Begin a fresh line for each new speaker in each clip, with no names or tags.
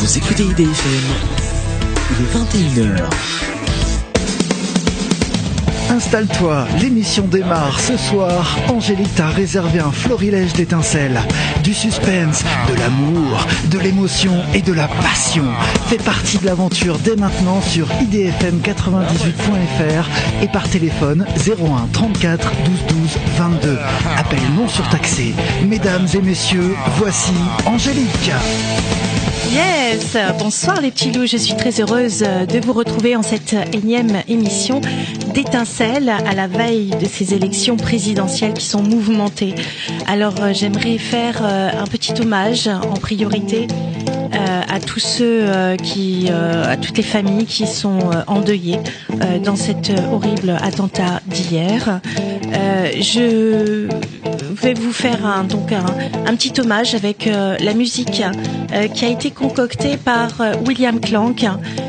Vous écoutez IDFM, il est 21h.
Installe-toi, l'émission démarre ce soir. Angélique t'a réservé un florilège d'étincelles, du suspense, de l'amour, de l'émotion et de la passion. Fais partie de l'aventure dès maintenant sur idfm98.fr et par téléphone 01 34 12 12 22. Appel non surtaxé. Mesdames et messieurs, voici Angélique.
Yes, bonsoir les petits loups, je suis très heureuse de vous retrouver en cette énième émission d'étincelles à la veille de ces élections présidentielles qui sont mouvementées. Alors euh, j'aimerais faire euh, un petit hommage en priorité euh, à tous ceux qui, à toutes les familles qui sont endeuillées dans cet horrible attentat d'hier. je vais vous faire un, donc un, petit hommage avec la musique qui a été concoctée par William Clank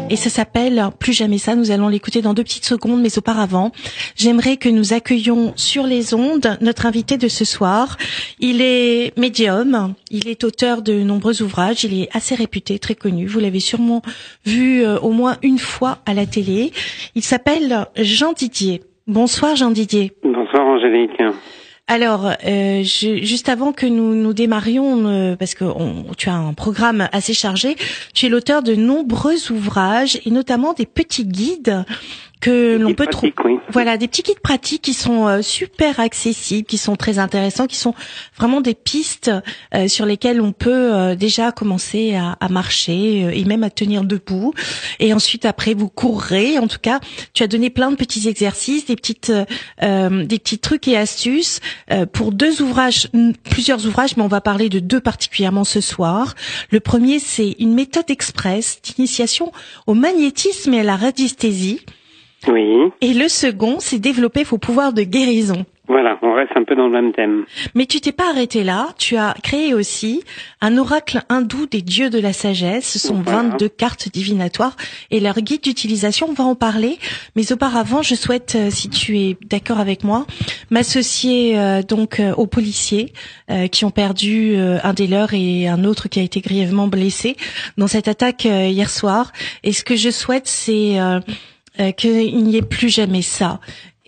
et ça s'appelle Plus jamais ça. Nous allons l'écouter dans deux petites secondes, mais auparavant, j'aimerais que nous accueillions sur les ondes notre invité de ce soir. Il est médium, il est auteur de nombreux ouvrages, il est assez réputé, très connu. Vous l'avez sûrement vu euh, au moins une fois à la télé. Il s'appelle Jean Didier. Bonsoir Jean Didier.
Bonsoir Angélique.
Alors, euh, je, juste avant que nous nous démarrions, euh, parce que tu as un programme assez chargé, tu es l'auteur de nombreux ouvrages et notamment des petits guides que l'on peut trouver. Voilà, des petits guides pratiques qui sont euh, super accessibles, qui sont très intéressants, qui sont vraiment des pistes euh, sur lesquelles on peut euh, déjà commencer à, à marcher et même à tenir debout. Et ensuite, après, vous courrez. En tout cas, tu as donné plein de petits exercices, des petites, des petits trucs et astuces pour deux ouvrages, plusieurs ouvrages, mais on va parler de deux particulièrement ce soir. Le premier, c'est une méthode express d'initiation au magnétisme et à la radiesthésie.
Oui.
Et le second, c'est développer vos pouvoirs de guérison.
Voilà, on reste un peu dans le même thème.
Mais tu t'es pas arrêté là, tu as créé aussi un oracle hindou des dieux de la sagesse, ce sont 22 cartes divinatoires et leur guide d'utilisation, on va en parler, mais auparavant, je souhaite euh, si tu es d'accord avec moi, m'associer euh, donc euh, aux policiers qui ont perdu un des leurs et un autre qui a été grièvement blessé dans cette attaque hier soir et ce que je souhaite c'est euh, qu'il n'y ait plus jamais ça.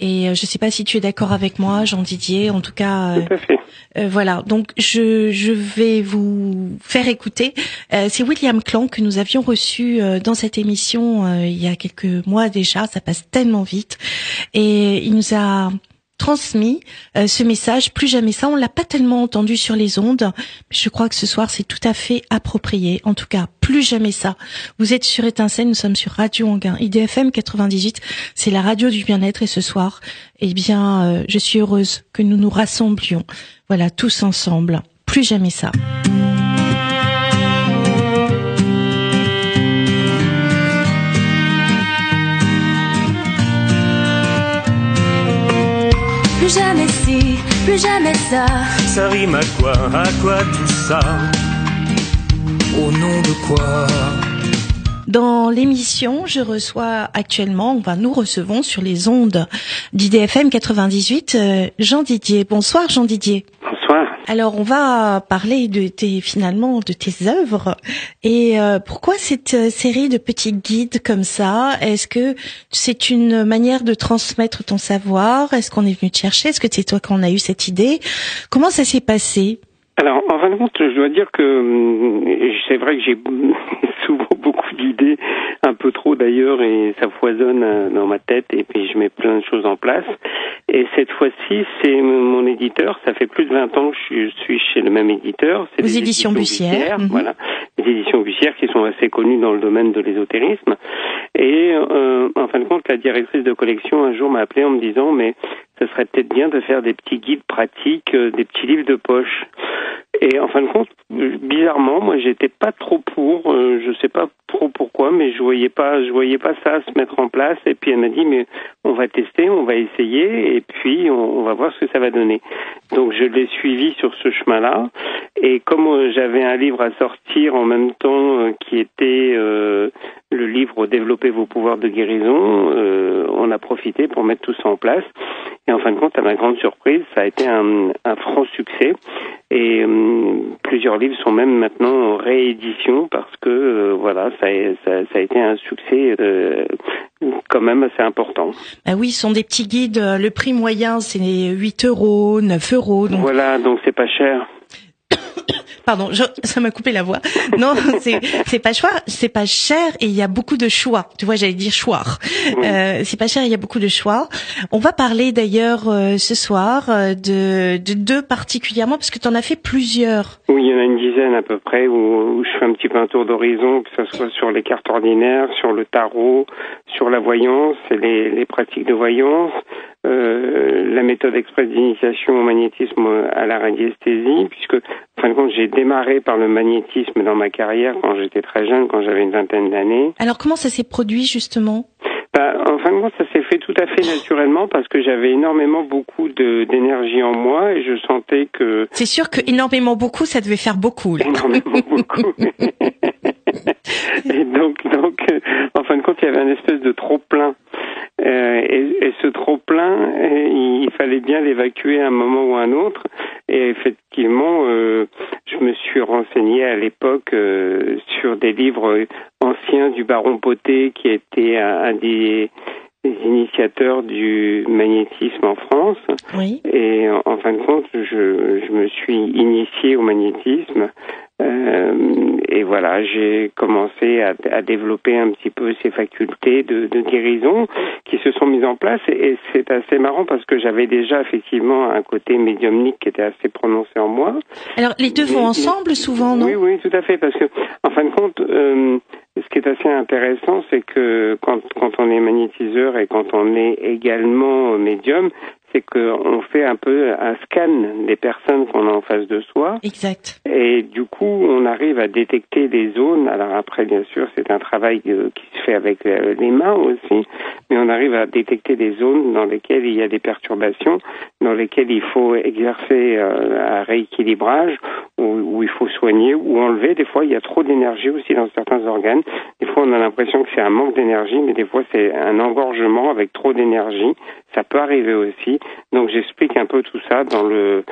Et euh, je ne sais pas si tu es d'accord avec moi, Jean Didier. En tout cas,
tout à fait.
Euh, voilà. Donc je, je vais vous faire écouter. Euh, c'est William Clank que nous avions reçu dans cette émission il y a quelques mois déjà. Ça passe tellement vite. Et il nous a transmis euh, ce message. Plus jamais ça, on l'a pas tellement entendu sur les ondes, mais je crois que ce soir c'est tout à fait approprié. En tout cas, plus jamais ça. Vous êtes sur Étincelle, nous sommes sur Radio Anguin, IDFM 98. C'est la radio du bien-être et ce soir, eh bien, euh, je suis heureuse que nous nous rassemblions. Voilà, tous ensemble. Plus jamais ça.
Plus jamais si, plus jamais ça.
Ça rime à quoi, à quoi tout ça? Au nom de quoi?
Dans l'émission, je reçois actuellement, enfin nous recevons sur les ondes d'IDFM 98 euh, Jean Didier. Bonsoir Jean Didier. Alors on va parler de tes finalement de tes œuvres. Et euh, pourquoi cette euh, série de petits guides comme ça? Est-ce que c'est une manière de transmettre ton savoir? Est-ce qu'on est venu te chercher? Est-ce que c'est toi qu'on a eu cette idée? Comment ça s'est passé?
Alors, en fin de compte, je dois dire que hum, c'est vrai que j'ai d'idées, un peu trop d'ailleurs, et ça foisonne euh, dans ma tête, et puis je mets plein de choses en place. Et cette fois-ci, c'est mon éditeur. Ça fait plus de 20 ans que je suis chez le même éditeur.
C'est les éditions, Bussière.
Mhm. Voilà, les éditions Bussière qui sont assez connues dans le domaine de l'ésotérisme. Et euh, en fin de compte, la directrice de collection un jour m'a appelé en me disant, mais ce serait peut-être bien de faire des petits guides pratiques, euh, des petits livres de poche. Et en fin de compte, bizarrement, moi, j'étais pas trop pour. Euh, je sais pas pourquoi, mais je voyais pas, je voyais pas ça se mettre en place. Et puis elle m'a dit, mais on va tester, on va essayer, et puis on, va voir ce que ça va donner. Donc je l'ai suivi sur ce chemin-là. Et comme euh, j'avais un livre à sortir en même temps euh, qui était euh, le livre Développer vos pouvoirs de guérison, on a profité pour mettre tout ça en place. Et en fin de compte, à ma grande surprise, ça a été un, un franc succès. Et hum, plusieurs livres sont même maintenant en réédition parce que euh, voilà, ça, a- ça, ça a été un succès euh, quand même assez important.
Ah oui, ce sont des petits guides. Le prix moyen, c'est 8 euros, 9 euros. Donc,
Voilà, donc c'est pas cher.
pardon, je- ça m'a coupé la voix. Non, c'est c'est pas choix, c'est pas cher et il y a beaucoup de choix. Tu vois, j'allais dire choix. Euh, c'est pas cher, il y a beaucoup de choix. On va parler d'ailleurs euh, ce soir euh, de, de deux particulièrement parce que tu en as fait plusieurs.
Oui, il y en a une dizaine à peu près où, où je fais un petit peu un tour d'horizon, que ce soit sur les cartes ordinaires, sur le tarot, sur la voyance et les, les pratiques de voyance, la méthode express d'initiation au magnétisme à la radiesthésie, puisque en fin de compte j'ai démarré par le magnétisme dans ma carrière quand j'étais très jeune, quand j'avais une vingtaine d'années.
Alors comment ça s'est produit justement?
Bah, en fin de compte, ça s'est fait tout à fait naturellement parce que j'avais énormément beaucoup d'énergie en moi et je sentais que
C'est sûr que énormément beaucoup, ça devait faire beaucoup. Là.
énormément beaucoup. et donc, donc, euh, en fin de compte, il y avait un espèce de trop plein. Euh, et, et ce trop plein, il fallait bien l'évacuer à un moment ou à un autre. Et effectivement, euh, je me suis renseigné à l'époque euh, sur des livres anciens du baron Poté, qui était un, un des, des initiateurs du magnétisme en France.
Oui.
Et en, en fin de compte, je, je me suis initié au magnétisme. Euh, et voilà, j'ai commencé à, à développer un petit peu ces facultés de, de guérison qui se sont mises en place. Et, et c'est assez marrant parce que j'avais déjà effectivement un côté médiumnique qui était assez prononcé en moi.
Alors les deux vont ensemble souvent, non?
Oui, oui, tout à fait, parce que en fin de compte, euh, ce qui est assez intéressant, c'est que quand, quand on est magnétiseur et quand on est également médium, c'est qu'on fait un peu un scan des personnes qu'on a en face de soi.
Exact.
Et du coup, on arrive à détecter des zones. Alors après, bien sûr, c'est un travail qui se fait avec euh, les mains aussi, mais on arrive à détecter des zones dans lesquelles il y a des perturbations, dans lesquelles il faut exercer euh, un rééquilibrage, où il faut soigner ou enlever. Des fois, il y a trop d'énergie aussi dans certains organes. Des fois, on a l'impression que c'est un manque d'énergie, mais des fois, c'est un engorgement avec trop d'énergie. Ça peut arriver aussi. Donc, j'explique un peu tout ça dans le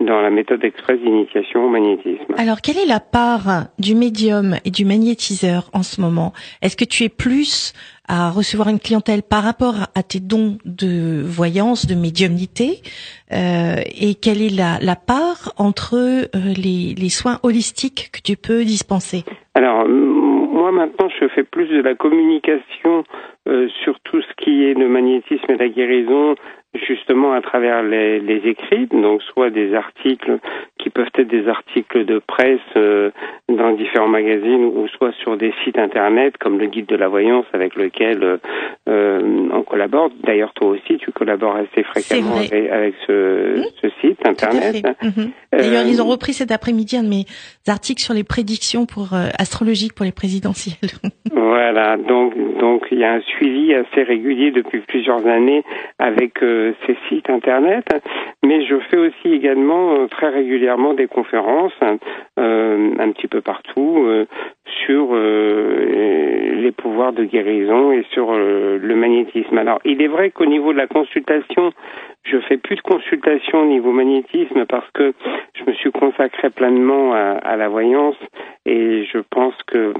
dans la méthode express d'initiation au magnétisme.
Alors quelle est la part du médium et du magnétiseur en ce moment? Est-ce que tu es plus à recevoir une clientèle par rapport à tes dons de voyance, de médiumnité? Euh, Et quelle est la, la part entre euh, les, les soins holistiques que tu peux dispenser?
Alors, moi maintenant, je fais plus de la communication euh, sur tout ce qui est le magnétisme et la guérison, justement à travers les, les écrits, donc soit des articles qui peuvent être des articles de presse euh, dans différents magazines, ou soit sur des sites internet comme le guide de la voyance avec lequel euh, euh, on collabore. D'ailleurs, toi aussi, tu collabores assez fréquemment avec, avec ce,
Mmh.
ce site internet.
Mhm. D'ailleurs, ils ont repris cet après-midi un de mes articles sur les prédictions pour astrologiques pour les présidentielles.
Voilà, donc donc il y a un suivi assez régulier depuis plusieurs années avec euh, ces sites internet, mais je fais aussi également euh, très régulièrement des conférences euh, un petit peu partout euh, sur euh, les pouvoirs de guérison et sur euh, le magnétisme. Alors, il est vrai qu'au niveau de la consultation, je fais plus de consultation au niveau magnétisme parce que je me suis consacré pleinement à, à la voyance et je pense que,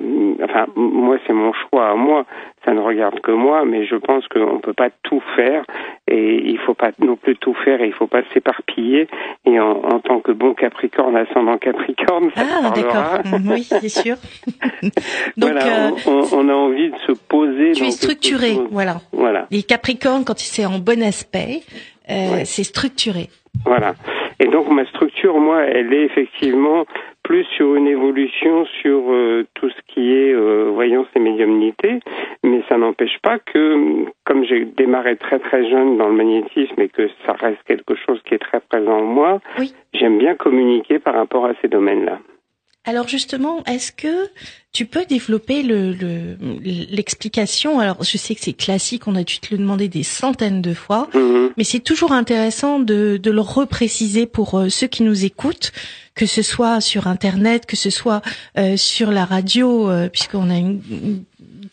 enfin, moi c'est mon choix à moi, ça ne regarde que moi, mais je pense qu'on ne peut pas tout faire et il faut pas non plus tout faire et il faut pas s'éparpiller. Et en, en tant que bon Capricorne, ascendant Capricorne, ça
Ah,
parlera.
d'accord. Oui, c'est sûr. Donc,
voilà,
euh,
on, a envie de se poser.
tu es structuré, voilà.
Voilà.
Les Capricornes, quand c'est en bon aspect, euh,
Ouais.
c'est structuré.
Voilà. Et donc ma structure, moi, elle est effectivement plus sur une évolution sur euh, tout ce qui est euh, voyance et médiumnité, mais ça n'empêche pas que, comme j'ai démarré très très jeune dans le magnétisme et que ça reste quelque chose qui est très présent en moi,
Oui.
j'aime bien communiquer par rapport à ces domaines-là.
Alors justement, est-ce que tu peux développer le le- l'explication? Alors je sais que c'est classique, on a dû te le demander des centaines de fois,
Mhm.
mais c'est toujours intéressant de, de le repréciser pour euh, ceux qui nous écoutent, que ce soit sur Internet, que ce soit euh, sur la radio, euh, puisqu'on a une, une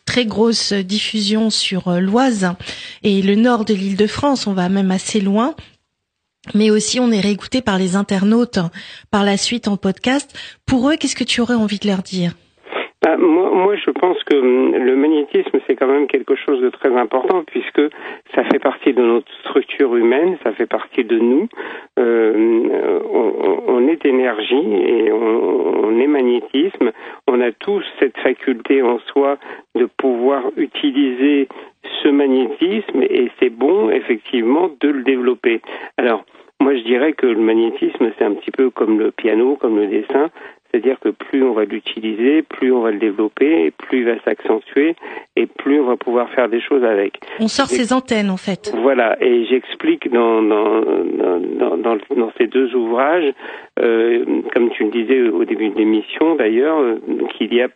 très grosse diffusion sur euh, l'Oise et le nord de l'île de France. On va même assez loin. Mais aussi, on est réécouté par les internautes par la suite en podcast. Pour eux, qu'est-ce que tu aurais envie de leur dire?
Bah, moi, je pense que hum, le magnétisme, c'est quand même quelque chose de très important puisque ça fait partie de notre structure humaine, ça fait partie de nous. Euh, on, on, est énergie et on, on, est magnétisme. On a tous cette faculté en soi de pouvoir utiliser ce magnétisme et c'est bon, effectivement, de le développer. Alors, moi, je dirais que le magnétisme, c'est un petit peu comme le piano, comme le dessin. C'est-à-dire que plus on va l'utiliser, plus on va le développer, et plus il va s'accentuer, et plus on va pouvoir faire des choses avec.
On sort ses antennes, en fait.
Voilà, et j'explique dans, dans, dans, dans, dans ces deux ouvrages, euh, comme tu le disais au début de l'émission d'ailleurs, euh, qu'il y a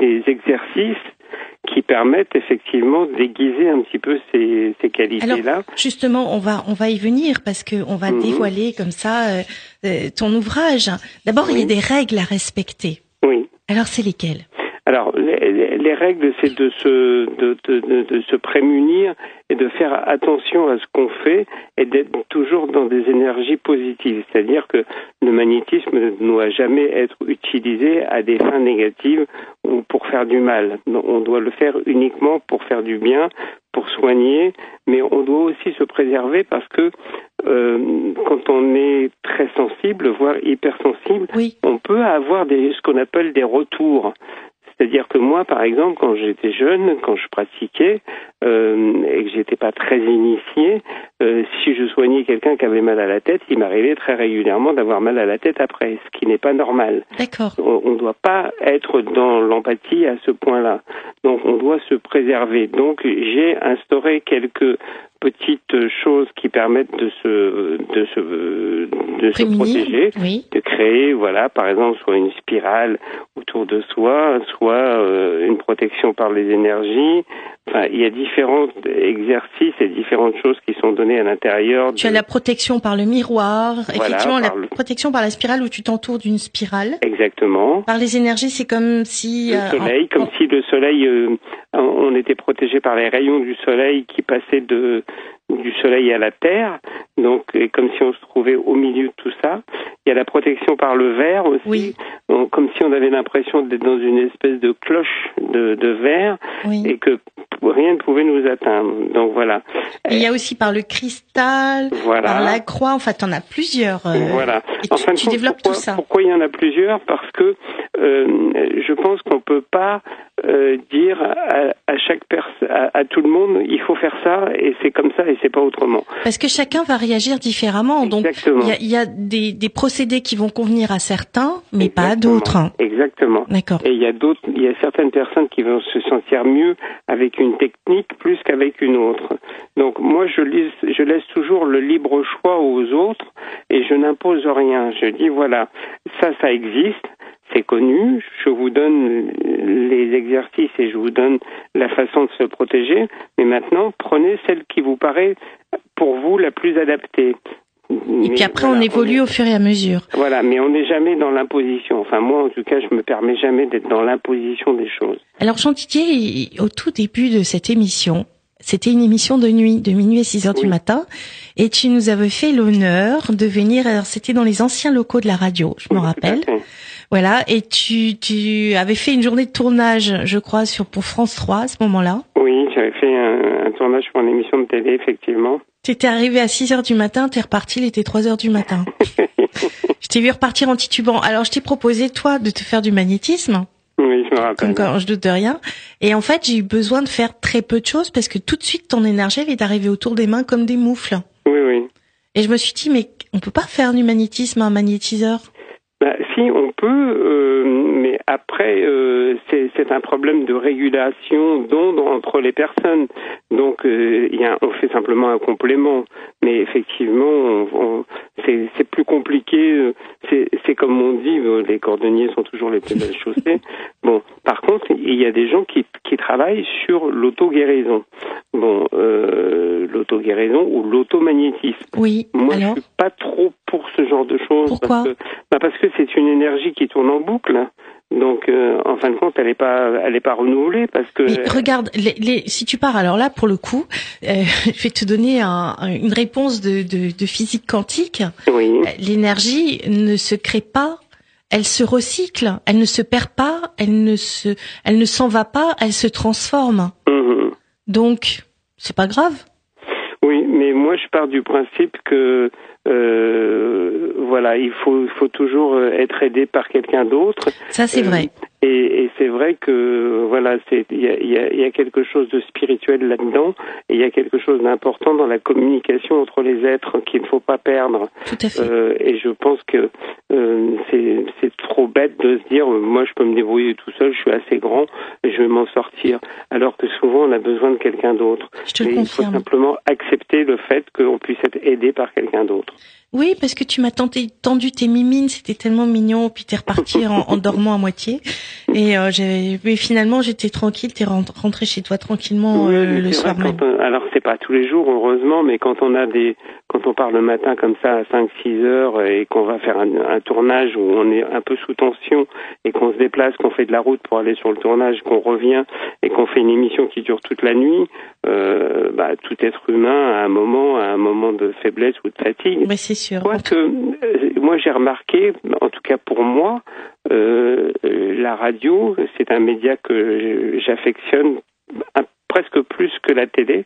des exercices qui permettent effectivement d'aiguiser un petit peu ces, ces qualités-là.
Justement, on va on va y venir parce que on va mmh. dévoiler comme ça euh, euh, ton ouvrage. D'abord, oui. il y a des règles à respecter.
Oui.
Alors, c'est lesquelles?
Alors, les, les règles, c'est de se, de, de, de, se prémunir et de faire attention à ce qu'on fait et d'être toujours dans des énergies positives. C'est-à-dire que le magnétisme ne doit jamais être utilisé à des fins négatives ou pour faire du mal. On doit le faire uniquement pour faire du bien, pour soigner, mais on doit aussi se préserver parce que euh, quand on est très sensible, voire hypersensible,
oui.
on peut avoir des, ce qu'on appelle des retours. C'est-à-dire que moi, par exemple, quand j'étais jeune, quand je pratiquais euh, et que j'étais pas très initié, euh, si je soignais quelqu'un qui avait mal à la tête, il m'arrivait très régulièrement d'avoir mal à la tête après, ce qui n'est pas normal.
D'accord.
On ne doit pas être dans l'empathie à ce point-là. Donc, on doit se préserver. Donc, j'ai instauré quelques petites choses qui permettent de se de se de se protéger,
oui.
de créer voilà par exemple soit une spirale autour de soi, soit euh, une protection par les énergies. Enfin, il y a différents exercices et différentes choses qui sont données à l'intérieur.
Tu as la protection par le miroir,
Voilà,
effectivement la
le-
protection par la spirale où tu t'entoures d'une spirale.
Exactement.
Par les énergies, c'est comme si
Le
euh,
soleil,
en-
comme si le soleil, euh, on était protégé par les rayons du soleil qui passaient de du soleil à la terre, donc comme si on se trouvait au milieu de tout ça. Il y a la protection par le verre aussi,
Oui.
donc, comme si on avait l'impression d'être dans une espèce de cloche de, de verre
oui.
et que rien ne pouvait nous atteindre. Donc voilà.
Et il y a aussi par le cristal,
Voilà.
par la croix. Enfin, t'en as plusieurs. euh,
Voilà.
Et
En
tu,
fin de
tu
compte,
développes
pourquoi,
tout ça.
Pourquoi il y en a plusieurs? Parce que euh, je pense qu'on peut pas euh, dire à, à chaque personne, à, à tout le monde, il faut faire ça et c'est comme ça et c'est pas autrement.
Parce que chacun va réagir différemment. Donc, il y a, il y a des, des procédés qui vont convenir à certains, mais pas à d'autres.
Exactement.
D'accord.
Et il y a d'autres, il y a certaines personnes qui vont se sentir mieux avec une technique plus qu'avec une autre. Donc moi, je je laisse toujours le libre choix aux autres et je n'impose rien. Je dis voilà, ça, ça existe. C'est connu, je vous donne les exercices et je vous donne la façon de se protéger, mais maintenant prenez celle qui vous paraît pour vous la plus adaptée.
Et puis après, on évolue au fur et à mesure.
Voilà, mais on n'est jamais dans l'imposition. Enfin, moi, en tout cas, je me permets jamais d'être dans l'imposition des choses.
Alors, Jean Didier, au tout début de cette émission, c'était une émission de nuit, de minuit à 6 heures du matin, et tu nous avais fait l'honneur de venir, alors c'était dans les anciens locaux de la radio, je me rappelle. Voilà, et tu, tu avais fait une journée de tournage, je crois, sur pour France 3 à ce moment-là.
Oui, j'avais fait un, un tournage pour une émission de télé, effectivement.
T'étais arrivé à 6 heures du matin, t'es reparti, il était 3 heures du matin. je t'ai vu repartir en titubant. Alors, je t'ai proposé, toi, de te faire du magnétisme.
Oui, je me rappelle.
comme quand je doute de rien. Et en fait, j'ai eu besoin de faire très peu de choses parce que tout de suite, ton énergie, elle est arrivée autour des mains comme des moufles.
Oui, oui.
Et je me suis dit, mais on peut pas faire du magnétisme à un magnétiseur?
Bah, si, on peut, euh, mais après, euh, c'est un problème de régulation d'ondes entre les personnes. Donc, euh, y a, on fait simplement un complément. Mais effectivement, on, on- c'est plus compliqué. euh, C'est comme on dit, euh, les cordonniers sont toujours les plus belles chaussées. Bon, par contre, il y a des gens qui, qui travaillent sur l'auto-guérison. Bon, euh, l'auto-guérison ou l'automagnétisme.
Oui.
Moi,
Alors
je suis pas trop pour ce genre de choses.
Pourquoi
parce que, bah parce que c'est une énergie qui tourne en boucle. Donc, euh, en fin de compte, elle n'est pas, elle est pas renouvelée parce que.
Mais regarde, les, les, si tu pars, alors là, pour le coup, euh, je vais te donner un, une réponse de, de, de physique quantique.
Oui.
L'énergie ne se crée pas, elle se recycle, elle ne se perd pas, elle ne se, elle ne s'en va pas, elle se transforme.
Mhm.
Donc, c'est pas grave.
Oui, mais moi je pars du principe que euh, voilà, il faut, il faut toujours euh, être aidé par quelqu'un d'autre.
Ça, c'est
Euh,
vrai.
Et, et c'est vrai que voilà, c'est il y a, y, a, y a quelque chose de spirituel là-dedans, et il y a quelque chose d'important dans la communication entre les êtres qu'il ne faut pas perdre.
Tout à fait.
Euh, et je pense que euh, c'est trop bête de se dire, euh, moi je peux me débrouiller tout seul, je suis assez grand, et je vais m'en sortir. Alors que souvent on a besoin de quelqu'un d'autre.
Je te le
Et il faut simplement accepter le fait qu'on puisse être aidé par quelqu'un d'autre.
Oui, parce que tu m'as tenté, tendu tes mimines, c'était tellement mignon, puis t'es reparti en, en dormant à moitié. Et euh, mais finalement, j'étais tranquille, t'es rent- rentré chez toi tranquillement
Oui,
euh, le soir
vrai,
même.
on- alors c'est pas tous les jours heureusement, mais quand on a des, quand on part le matin comme ça à 5-6 heures et qu'on va faire un, un tournage où on est un peu sous tension et qu'on se déplace, qu'on fait de la route pour aller sur le tournage, qu'on revient et qu'on fait une émission qui dure toute la nuit, euh, bah, tout être humain à un moment, à un moment de faiblesse ou de fatigue.
Mais c'est sûr.
Quoique, euh, moi j'ai remarqué, en tout cas pour moi, euh, euh, la radio, c'est un média que j'affectionne un- presque plus que la télé,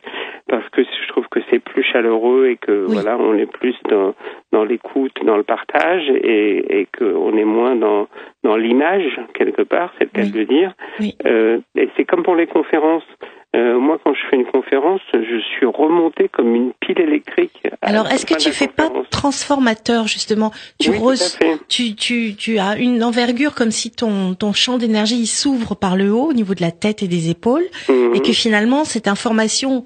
parce que je trouve que c'est plus chaleureux et que
Oui.
voilà, on est plus dans, dans l'écoute, dans le partage, et, et qu'on est moins dans, dans l'image quelque part, c'est le cas
Oui.
de le dire.
Oui.
Euh, et c'est comme pour les conférences. Euh, moi, quand je fais une conférence, je suis remonté comme une pile électrique.
Alors, est-ce que tu fais pas transformateur justement Tu
Oui,
tu, tu, tu as une envergure comme si ton, ton champ d'énergie s'ouvre par le haut au niveau de la tête et des épaules
Mhm.
et que finalement cette information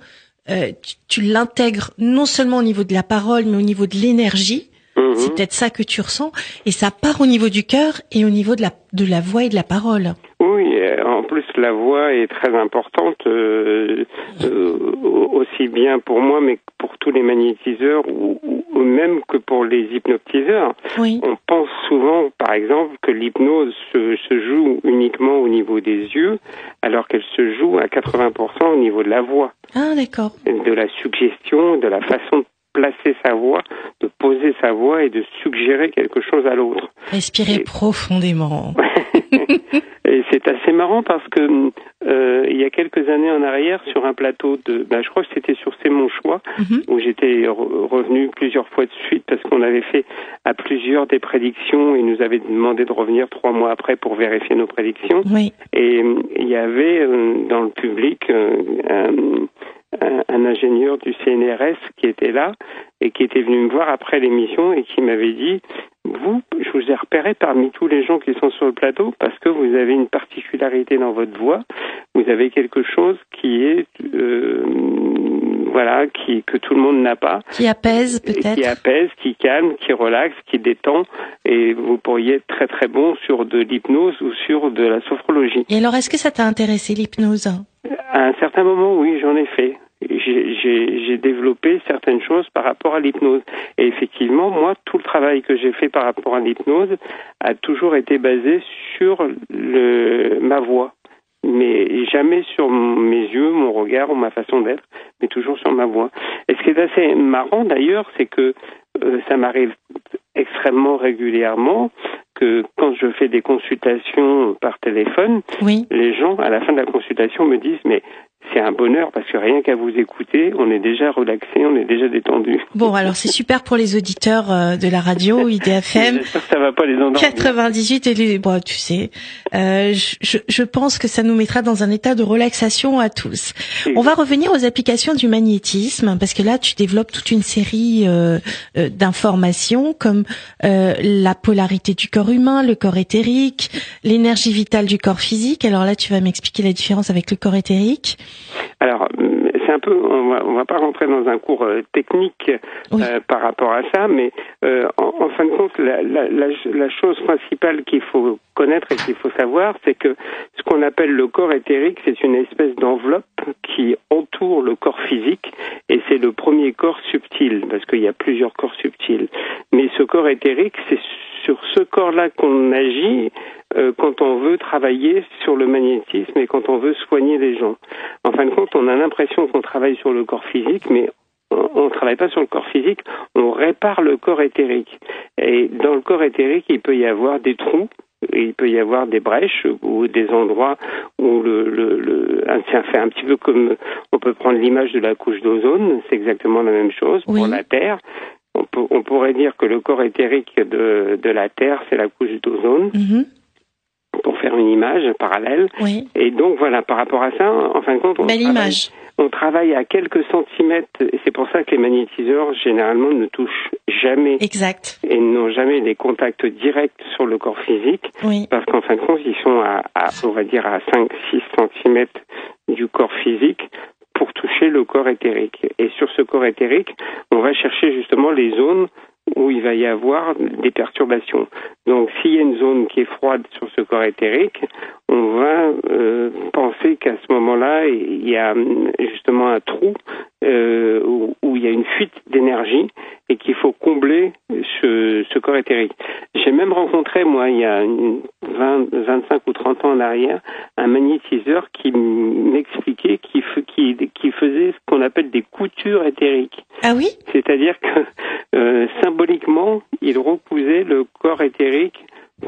euh, tu, tu l'intègres non seulement au niveau de la parole mais au niveau de l'énergie
Mhm.
C'est peut-être ça que tu ressens et ça part au niveau du cœur et au niveau de la de la voix et de la parole.
Oui, euh, en plus la voix est très importante, euh, euh, aussi bien pour moi, mais pour tous les magnétiseurs ou même que pour les hypnotiseurs.
oui.
On pense souvent, par exemple, que l'hypnose se, se joue uniquement au niveau des yeux, alors qu'elle se joue à 80% au niveau de la voix,
ah d'accord.
De la suggestion, de la façon de placer sa voix, de poser sa voix et de suggérer quelque chose à l'autre.
respirez
Et-
profondément
Et c'est assez marrant parce que euh, il y a quelques années en arrière, sur un plateau de, ben, je crois que c'était sur C'est mon choix,
Mhm.
où j'étais re- revenu plusieurs fois de suite parce qu'on avait fait à plusieurs des prédictions et nous avait demandé de revenir trois mois après pour vérifier nos prédictions.
oui
Et il y avait euh, dans le public euh, un, un- ingénieur du CNRS qui était là et qui était venu me voir après l'émission et qui m'avait dit vous, je vous ai repéré parmi tous les gens qui sont sur le plateau parce que vous avez une particularité dans votre voix. Vous avez quelque chose qui est, euh, voilà, qui que tout le monde n'a pas,
qui apaise
et qui
peut-être
apaise, qui calme, qui relaxe, qui détend. Et vous pourriez être très très bon sur de l'hypnose ou sur de la sophrologie.
et alors est-ce que ça t'a intéressé l'hypnose?
À un certain moment, oui, j'en ai fait. J'ai développé certaines choses par rapport à l'hypnose. Et effectivement, moi, tout le travail que j'ai fait par rapport à l'hypnose a toujours été basé sur le, ma voix. Mais jamais sur mes yeux, mon regard ou ma façon d'être, mais toujours sur ma voix. Et ce qui est assez marrant d'ailleurs, c'est que euh, ça m'arrive extrêmement régulièrement que quand je fais des consultations par téléphone,
oui
les gens, à la fin de la consultation, me disent mais c'est un bonheur parce que rien qu'à vous écouter, on est déjà relaxé, on est déjà détendu.
Bon, alors c'est super pour les auditeurs euh, de la radio IDFM.
J'espère que ça va pas les endormir.
98 et les, bon, tu sais, euh, je, je- je pense que ça nous mettra dans un état de relaxation à tous. On va revenir aux applications du magnétisme parce que là, tu développes toute une série euh, euh, d'informations comme euh, la polarité du corps humain, le corps éthérique, l'énergie vitale du corps physique. Alors là, tu vas m'expliquer la différence avec le corps éthérique.
Alors, c'est un peu, on va, on va pas rentrer dans un cours euh, technique
Oui.
euh, par rapport à ça, mais euh, en, en fin de compte, la, la, la, la chose principale qu'il faut connaître et qu'il faut savoir, c'est que ce qu'on appelle le corps éthérique, c'est une espèce d'enveloppe qui entoure le corps physique, et c'est le premier corps subtil, parce qu'il y a plusieurs corps subtils. Mais ce corps éthérique, c'est sur ce corps-là qu'on agit euh, quand on veut travailler sur le magnétisme et quand on veut soigner les gens. En fin de compte, on a l'impression qu'on travaille sur le corps physique, mais on ne travaille pas sur le corps physique, on répare le corps éthérique. Et dans le corps éthérique, il peut y avoir des trous, il peut y avoir des brèches ou des endroits où le, le, le ça fait un petit peu comme on peut prendre l'image de la couche d'ozone, c'est exactement la même chose
Oui.
pour la Terre. On, peut, on pourrait dire que le corps éthérique de, de la Terre, c'est la couche d'ozone,
Mhm.
pour faire une image parallèle.
Oui.
Et donc voilà, par rapport à ça, en fin de compte, on
Belle
travaille,
image.
On travaille à quelques centimètres, et c'est pour ça que les magnétiseurs généralement ne touchent jamais
Exact.
et n'ont jamais des contacts directs sur le corps physique,
Oui.
parce qu'en fin de compte, ils sont à, à, on va dire, à 5-6 centimètres du corps physique pour toucher le corps éthérique. Et sur ce corps éthérique, on va chercher justement les zones où il va y avoir des perturbations. Donc, s'il y a une zone qui est froide sur ce corps éthérique, on va euh, penser qu'à ce moment-là, il y a justement un trou euh, où, où il y a une fuite d'énergie et qu'il faut combler ce, ce corps éthérique. J'ai même rencontré, moi, il y a une 20, 25 ou 30 ans en arrière, un magnétiseur qui m'expliquait qu'il f- qui, qui faisait ce qu'on appelle des coutures éthériques.
Ah oui?
C'est-à-dire que euh, symboliquement, il recousait le corps éthérique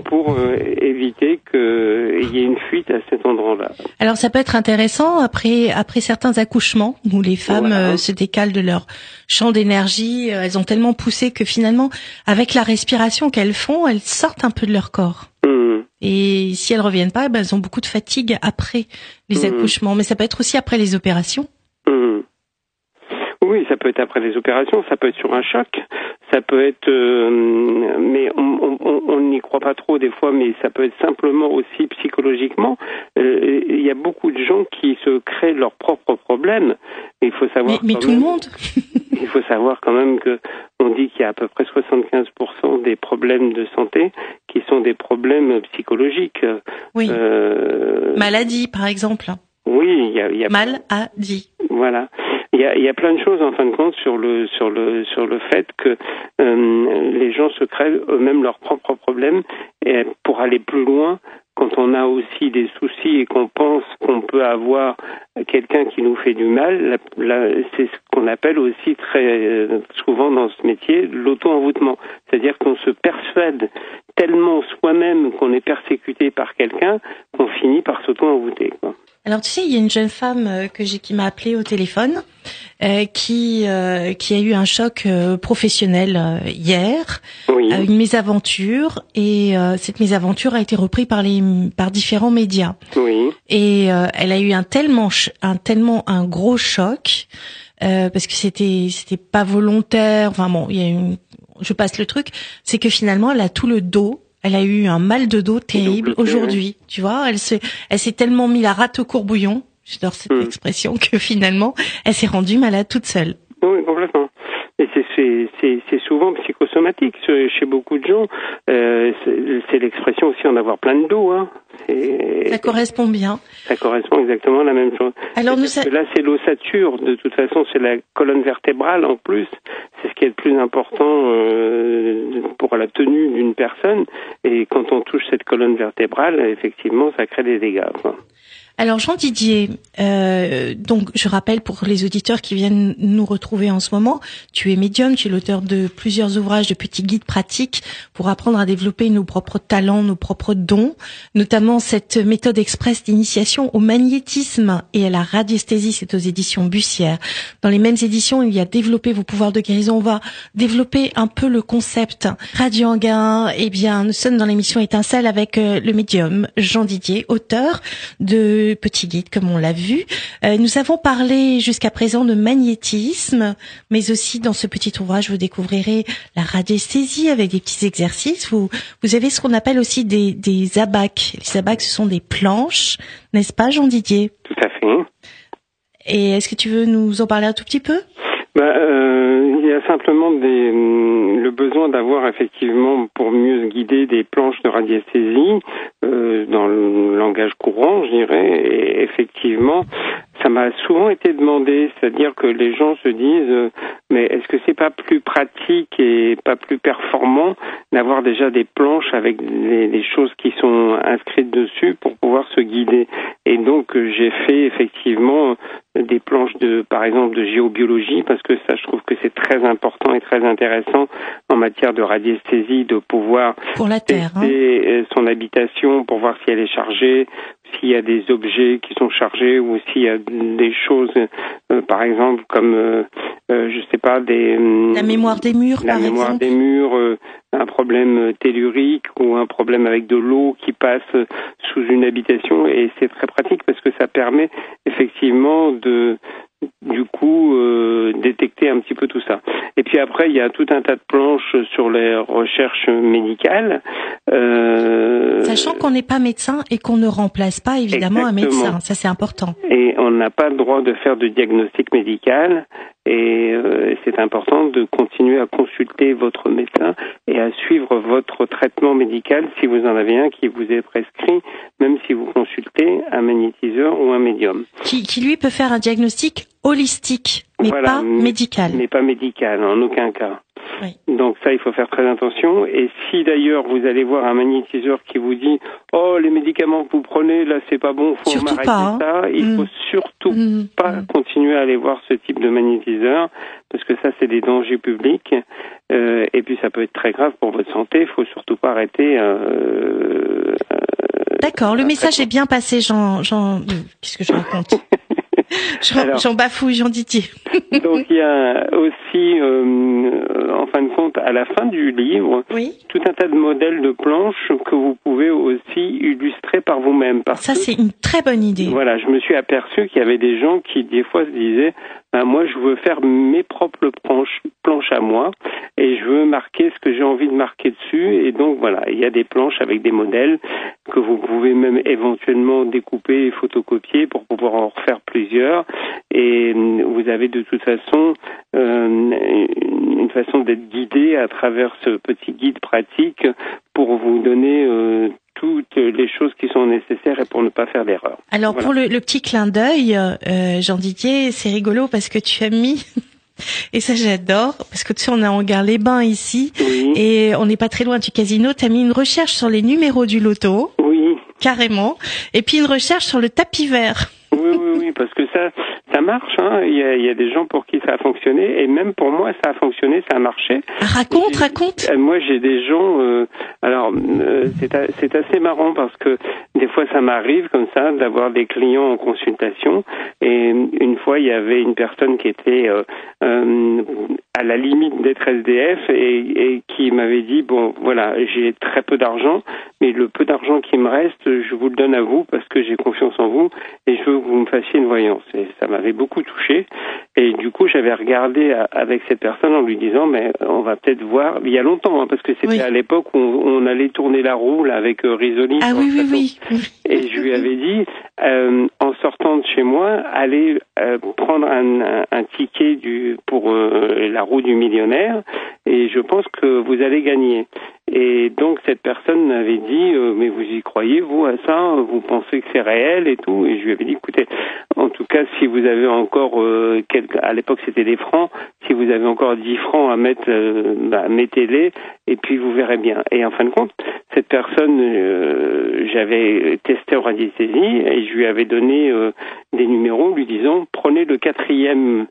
pour euh, éviter qu'il y ait une fuite à cet endroit-là.
Alors ça peut être intéressant après après certains accouchements où les femmes
Voilà.
euh, se décalent de leur champ d'énergie, euh, elles ont tellement poussé que finalement avec la respiration qu'elles font, elles sortent un peu de leur corps.
Hum,
Et si elles reviennent pas, eh ben, elles ont beaucoup de fatigue après les
Mhm.
accouchements, mais ça peut être aussi après les opérations.
Peut être après les opérations, ça peut être sur un choc, ça peut être, euh, mais on n'y croit pas trop des fois, mais ça peut être simplement aussi psychologiquement. Euh, Il y a beaucoup de gens qui se créent leurs propres problèmes. Il faut savoir.
mais tout le monde.
Il faut savoir quand même que on dit qu'il y a à peu près 75% des problèmes de santé qui sont des problèmes psychologiques.
Oui.
Euh,
Maladie, par exemple.
oui, il y a, y a
Maladie.
voilà. Il y, a, y a plein de choses en fin de compte sur le sur le sur le fait que euh, les gens se créent eux-mêmes leurs propres problèmes et pour aller plus loin quand on a aussi des soucis et qu'on pense qu'on peut avoir quelqu'un qui nous fait du mal, c'est ce qu'on appelle aussi très euh, souvent dans ce métier l'auto-envoûtement. C'est-à-dire qu'on se persuade tellement soi-même qu'on est persécuté par quelqu'un qu'on finit par s'auto-envoûter.
Alors tu sais, il y a une jeune femme euh, que j'ai qui m'a appelé au téléphone, euh, qui euh, qui a eu un choc euh, professionnel euh, hier,
Oui.
euh, une mésaventure, et euh, cette mésaventure a été reprise par les par différents médias.
Oui.
Et euh, elle a eu un tellement un tellement un gros choc euh, parce que c'était c'était pas volontaire. Enfin bon, il y a une je passe le truc, c'est que finalement elle a tout le dos. Elle a eu un mal de dos terrible aujourd'hui, tu vois. Elle se, elle s'est tellement mis la rate au courbouillon, j'adore cette
Hmm.
expression, que finalement, elle s'est rendue malade toute seule.
Oui, complètement. Et c'est- c'est c'est- c'est souvent psychosomatique chez beaucoup de gens. Euh, c'est l'expression aussi en avoir plein de dos. Hein.
Ça correspond bien.
ça correspond exactement à la même chose.
Alors nous, ça-
là, c'est l'ossature. De toute façon, c'est la colonne vertébrale en plus. C'est qui est le plus important euh, pour la tenue d'une personne. Et quand on touche cette colonne vertébrale, effectivement, ça crée des dégâts.
Alors Jean Didier, euh, donc je rappelle pour les auditeurs qui viennent nous retrouver en ce moment, tu es médium, tu es l'auteur de plusieurs ouvrages de petits guides pratiques pour apprendre à développer nos propres talents, nos propres dons, notamment cette méthode express d'initiation au magnétisme et à la radiesthésie, c'est aux éditions Bussière. Dans les mêmes éditions, il y a développer vos pouvoirs de guérison. On développer un peu le concept. Radio Anguin, eh bien, nous sommes dans l'émission Étincelle avec euh, le médium Jean Didier, auteur de Petit Guide, comme on l'a vu. Euh, nous avons parlé jusqu'à présent de magnétisme, mais aussi dans ce petit ouvrage, vous découvrirez la radiesthésie avec des petits exercices. Vous, vous avez ce qu'on appelle aussi des, des abacs. Les abacs, ce sont des planches, n'est-ce pas, Jean Didier?
Tout à fait.
Et est-ce que tu veux nous en parler un tout petit peu?
Bah, euh, il y a simplement des, hum, le besoin d'avoir effectivement, pour mieux guider, des planches de radiesthésie euh, dans le langage courant, je dirais. Et effectivement, ça m'a souvent été demandé, c'est-à-dire que les gens se disent, euh, mais est-ce que c'est pas plus pratique et pas plus performant d'avoir déjà des planches avec les, les, choses qui sont inscrites dessus pour pouvoir se guider? Et donc j'ai fait effectivement des planches de, par exemple, de géobiologie, parce que ça, je trouve que c'est très important et très intéressant en matière de radiesthésie de pouvoir
pour la terre, hein.
son habitation pour voir si elle est chargée, s'il y a des objets qui sont chargés ou s'il y a des choses, euh, par exemple, comme, euh, euh, je sais pas, des...
La mémoire des murs,
la
par
mémoire
exemple.
des murs, euh, un problème tellurique ou un problème avec de l'eau qui passe sous une habitation. Et c'est très pratique parce que ça permet effectivement de du coup euh, détecter un petit peu tout ça. Et puis après, il y a tout un tas de planches sur les recherches médicales. Euh,
Sachant qu'on n'est pas médecin et qu'on ne remplace pas évidemment un médecin, ça c'est important.
et on n'a pas le droit de faire de diagnostic médical. Et euh, c'est important de continuer à consulter votre médecin et à suivre votre traitement médical si vous en avez un qui vous est prescrit, même si vous consultez un magnétiseur ou un médium.
Qui, qui lui peut faire un diagnostic holistique, mais
Voilà,
pas médical.
Mais pas médical, en aucun cas.
Oui.
Donc ça, il faut faire très attention. Et si d'ailleurs vous allez voir un magnétiseur qui vous dit oh les médicaments que vous prenez là c'est pas bon, faut
Surtout hein.
ça, il
Mm.
faut surtout
Mm,
pas
mm.
continuer à aller voir ce type de magnétiseur parce que ça c'est des dangers publics Euh, et puis ça peut être très grave pour votre santé. Il faut surtout pas arrêter. Euh,
D'accord, le message est bien passé, Jean. Jean... Qu'est-ce que je raconte? Jean bafouille, Jean Didier.
donc il y a aussi, euh, en fin de compte, à la fin du livre,
Oui.
tout un tas de modèles de planches que vous pouvez aussi illustrer par vous-même.
Ça c'est une très bonne idée.
voilà, je me suis aperçu qu'il y avait des gens qui des fois se disaient, ben, moi je veux faire mes propres planches, planches à moi et je veux marquer ce que j'ai envie de marquer dessus. Et donc voilà, il y a des planches avec des modèles que vous pouvez même éventuellement découper et photocopier pour pouvoir en refaire plusieurs. Et euh, vous avez de toute façon euh, une façon d'être guidé à travers ce petit guide pratique pour vous donner euh, toutes les choses qui sont nécessaires et pour ne pas faire d'erreur.
Alors
Voilà.
pour le, le petit clin d'œil, euh, Jean Didier, c'est rigolo parce que tu as mis, et ça j'adore, parce que tu sais on est en gare les bains ici,
Oui,
et on n'est pas très loin du casino, tu as mis une recherche sur les numéros du loto,
oui,
carrément, et puis une recherche sur le tapis vert.
oui, oui, oui, parce que ça, ça marche. Hein. Il, y a, il y a des gens pour qui ça a fonctionné et même pour moi ça a fonctionné, ça a marché.
Raconte, raconte.
Euh, Moi, j'ai des gens. euh, alors, euh, c'est assez marrant parce que des fois, ça m'arrive comme ça d'avoir des clients en consultation. Et une fois, il y avait une personne qui était euh, euh, à la limite d'être SDF et, et qui m'avait dit bon, voilà, j'ai très peu d'argent, mais le peu d'argent qui me reste, je vous le donne à vous parce que j'ai confiance en vous et je veux que vous me fassiez une voyance. Et ça m'avait beaucoup touché. Et du coup, j'avais regardé avec cette personne en lui disant, mais on va peut-être voir, il y a longtemps, hein, parce que c'était
Oui.
à l'époque où on, on allait tourner la roue là, avec euh, Risoli.
Ah oui, oui.
Et je lui avais dit, euh, en sortant de chez moi, allez euh, prendre un, un, un ticket du, pour euh, la roue du millionnaire, et je pense que vous allez gagner. Et donc cette personne m'avait dit, euh, mais vous y croyez vous à ça? Vous pensez que c'est réel et tout? Et je lui avais dit, écoutez, en tout cas, si vous avez encore euh, à l'époque c'était des francs, si vous avez encore 10 francs à mettre, euh, bah, mettez-les et puis vous verrez bien. Et en fin de compte, cette personne, j'avais testé en radiesthésie et je lui avais donné des numéros lui disant prenez le quatrième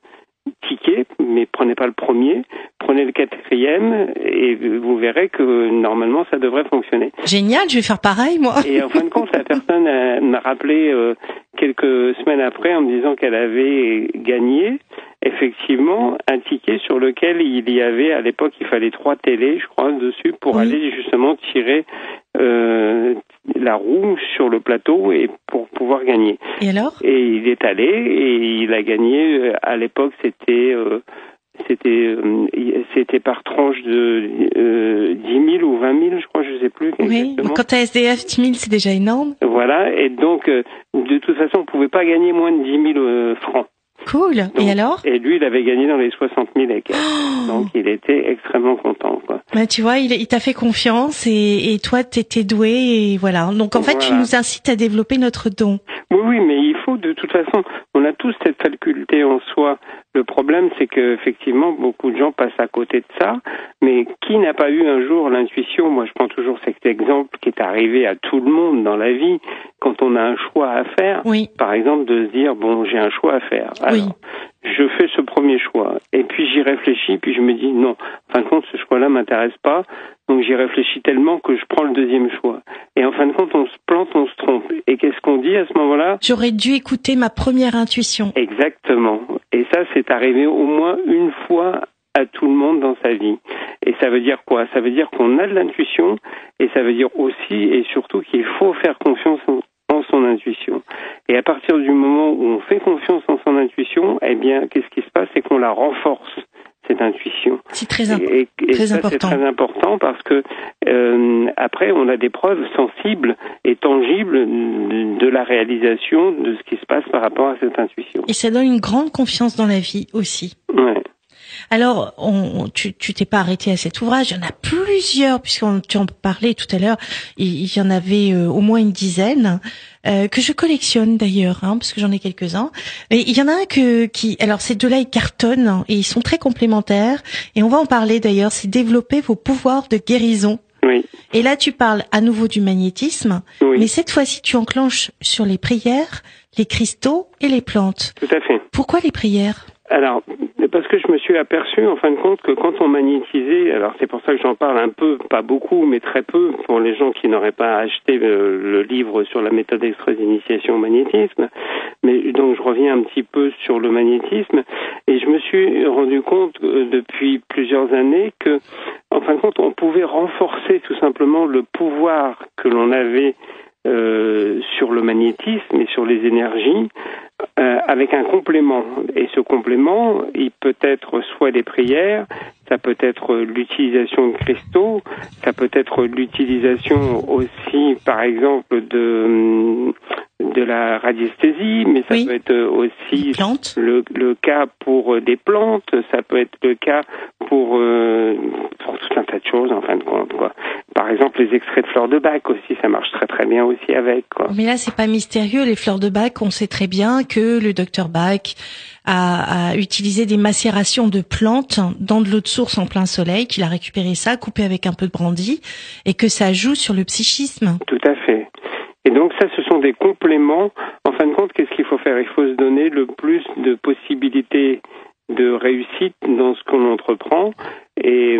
ticket, mais prenez pas le premier, prenez le quatrième et vous verrez que normalement ça devrait fonctionner.
Génial, je vais faire pareil moi.
Et en fin de compte, la personne m'a rappelé euh, quelques semaines après en me disant qu'elle avait gagné effectivement un ticket sur lequel il y avait à l'époque il fallait trois télés, je crois, dessus pour
Oui.
aller justement tirer euh, la roue sur le plateau et pour pouvoir gagner.
Et alors?
Et il est allé et il a gagné. euh, À l'époque, c'était euh, c'était euh, c'était par tranche de euh, 10 000 ou 20 000, je crois, je sais plus
Oui, quand t'as SDF 10 000, c'est déjà énorme.
Voilà, et donc, euh, de toute façon, on ne pouvait pas gagner moins de 10 000 euh, francs.
Cool.
Donc-
et alors
Et lui, il avait gagné dans les 60 000 et quelques. Donc, il était extrêmement content, quoi.
bah, Tu vois, il, il t'a fait confiance et, et toi, t'étais doué et voilà. Donc en fait, tu nous incites à développer notre don.
Oui, oui, mais il faut de toute façon, on a tous cette faculté en soi. Le problème, c'est que effectivement, beaucoup de gens passent à côté de ça. Mais qui n'a pas eu un jour l'intuition? Moi, je prends toujours cet exemple qui est arrivé à tout le monde dans la vie, quand on a un choix à faire.
Oui.
Par exemple, de se dire bon, j'ai un choix à faire. Alors,
Oui.
je fais ce premier choix, et puis j'y réfléchis, puis je me dis non. En fin de compte, ce choix-là m'intéresse pas. Donc j'y réfléchis tellement que je prends le deuxième choix. Et en fin de compte, on se plante, on se trompe. Et qu'est-ce qu'on dit à ce moment-là?
J'aurais dû écouter ma première intuition.
Exactement. Et ça, c'est arrivé au moins une fois à tout le monde dans sa vie. Et ça veut dire quoi? Ça veut dire qu'on a de l'intuition et ça veut dire aussi et surtout qu'il faut faire confiance en, son intuition. Et à partir du moment où on fait confiance en son intuition, eh bien, qu'est-ce qui se passe? C'est qu'on la renforce, cette intuition.
C'est très important.
Et, et
très
ça, c'est
important.
très important parce que euh, après, on a des preuves sensibles et tangibles de, de la réalisation de ce qui se passe par rapport à cette intuition.
Et ça donne une grande confiance dans la vie aussi.
Ouais.
Alors, on, tu tu t'es pas arrêté à cet ouvrage. Il y en a plusieurs, puisqu'on tu en parlais tout à l'heure. Il, il y en avait euh, au moins une dizaine euh, que je collectionne d'ailleurs, hein, parce que j'en ai quelques-uns. Et il y en a un que qui, alors ces deux-là ils cartonnent hein, et ils sont très complémentaires. Et on va en parler d'ailleurs. C'est développer vos pouvoirs de guérison.
Oui,
Et là, tu parles à nouveau du magnétisme,
oui,
mais cette fois-ci, tu enclenches sur les prières, les cristaux et les plantes.
tout à fait.
Pourquoi les prières?
Alors, parce que je me suis aperçu, en fin de compte, que quand on magnétisait, alors c'est pour ça que j'en parle un peu, pas beaucoup, mais très peu, pour les gens qui n'auraient pas acheté le, le livre sur la méthode express d'initiation au magnétisme, mais donc je reviens un petit peu sur le magnétisme, et je me suis rendu compte euh, depuis plusieurs années que, en fin de compte, on pouvait renforcer tout simplement le pouvoir que l'on avait euh, sur le magnétisme et sur les énergies euh, avec un complément. Et ce complément, il peut être soit des prières, ça peut être l'utilisation de cristaux, ça peut être l'utilisation aussi, par exemple, de, de la radiesthésie, mais ça
Oui.
peut être aussi le, le cas pour des plantes, ça peut être le cas pour, euh, pour tout tas de choses en fin de compte. Quoi. Par exemple, les extraits de fleurs de bac aussi, ça marche très très bien aussi avec. Quoi.
Mais là, c'est pas mystérieux. Les fleurs de bac, on sait très bien que le docteur Bach a, a utilisé des macérations de plantes dans de l'eau de source en plein soleil, qu'il a récupéré ça, coupé avec un peu de brandy, et que ça joue sur le psychisme.
Tout à fait. Et donc ça, ce sont des compléments. En fin de compte, qu'est-ce qu'il faut faire? Il faut se donner le plus de possibilités de réussite dans ce qu'on entreprend. Et,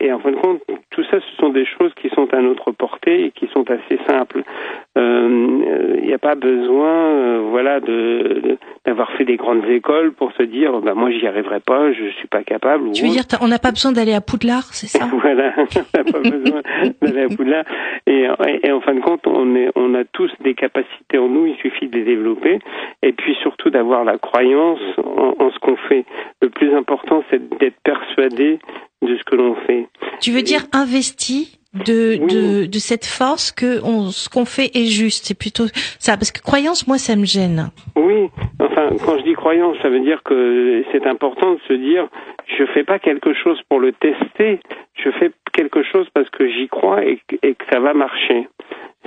et en fin de compte, tout ça, ce sont des choses qui sont à notre portée et qui sont assez simples. Il n'y a pas besoin, euh, voilà, de de- d'avoir fait des grandes écoles pour se dire, bah moi, j'y arriverai pas, je suis pas capable.
Tu veux dire, on n'a pas besoin d'aller à Poudlard, c'est ça?
Voilà, on n'a pas besoin d'aller à Poudlard. Et, et, et en fin de compte, on, est, on a tous des capacités en nous, il suffit de les développer. Et puis surtout d'avoir la croyance en, en ce qu'on fait. Le plus important, c'est d'être persuadé de ce que l'on fait.
Tu veux dire investi de,
Oui.
de, de cette force que on, ce qu'on fait est juste. C'est plutôt ça. Parce que croyance, moi, ça me gêne.
Oui, enfin, quand je dis croyance, ça veut dire que c'est important de se dire, je fais pas quelque chose pour le tester, je fais quelque chose parce que j'y crois et que ça va marcher.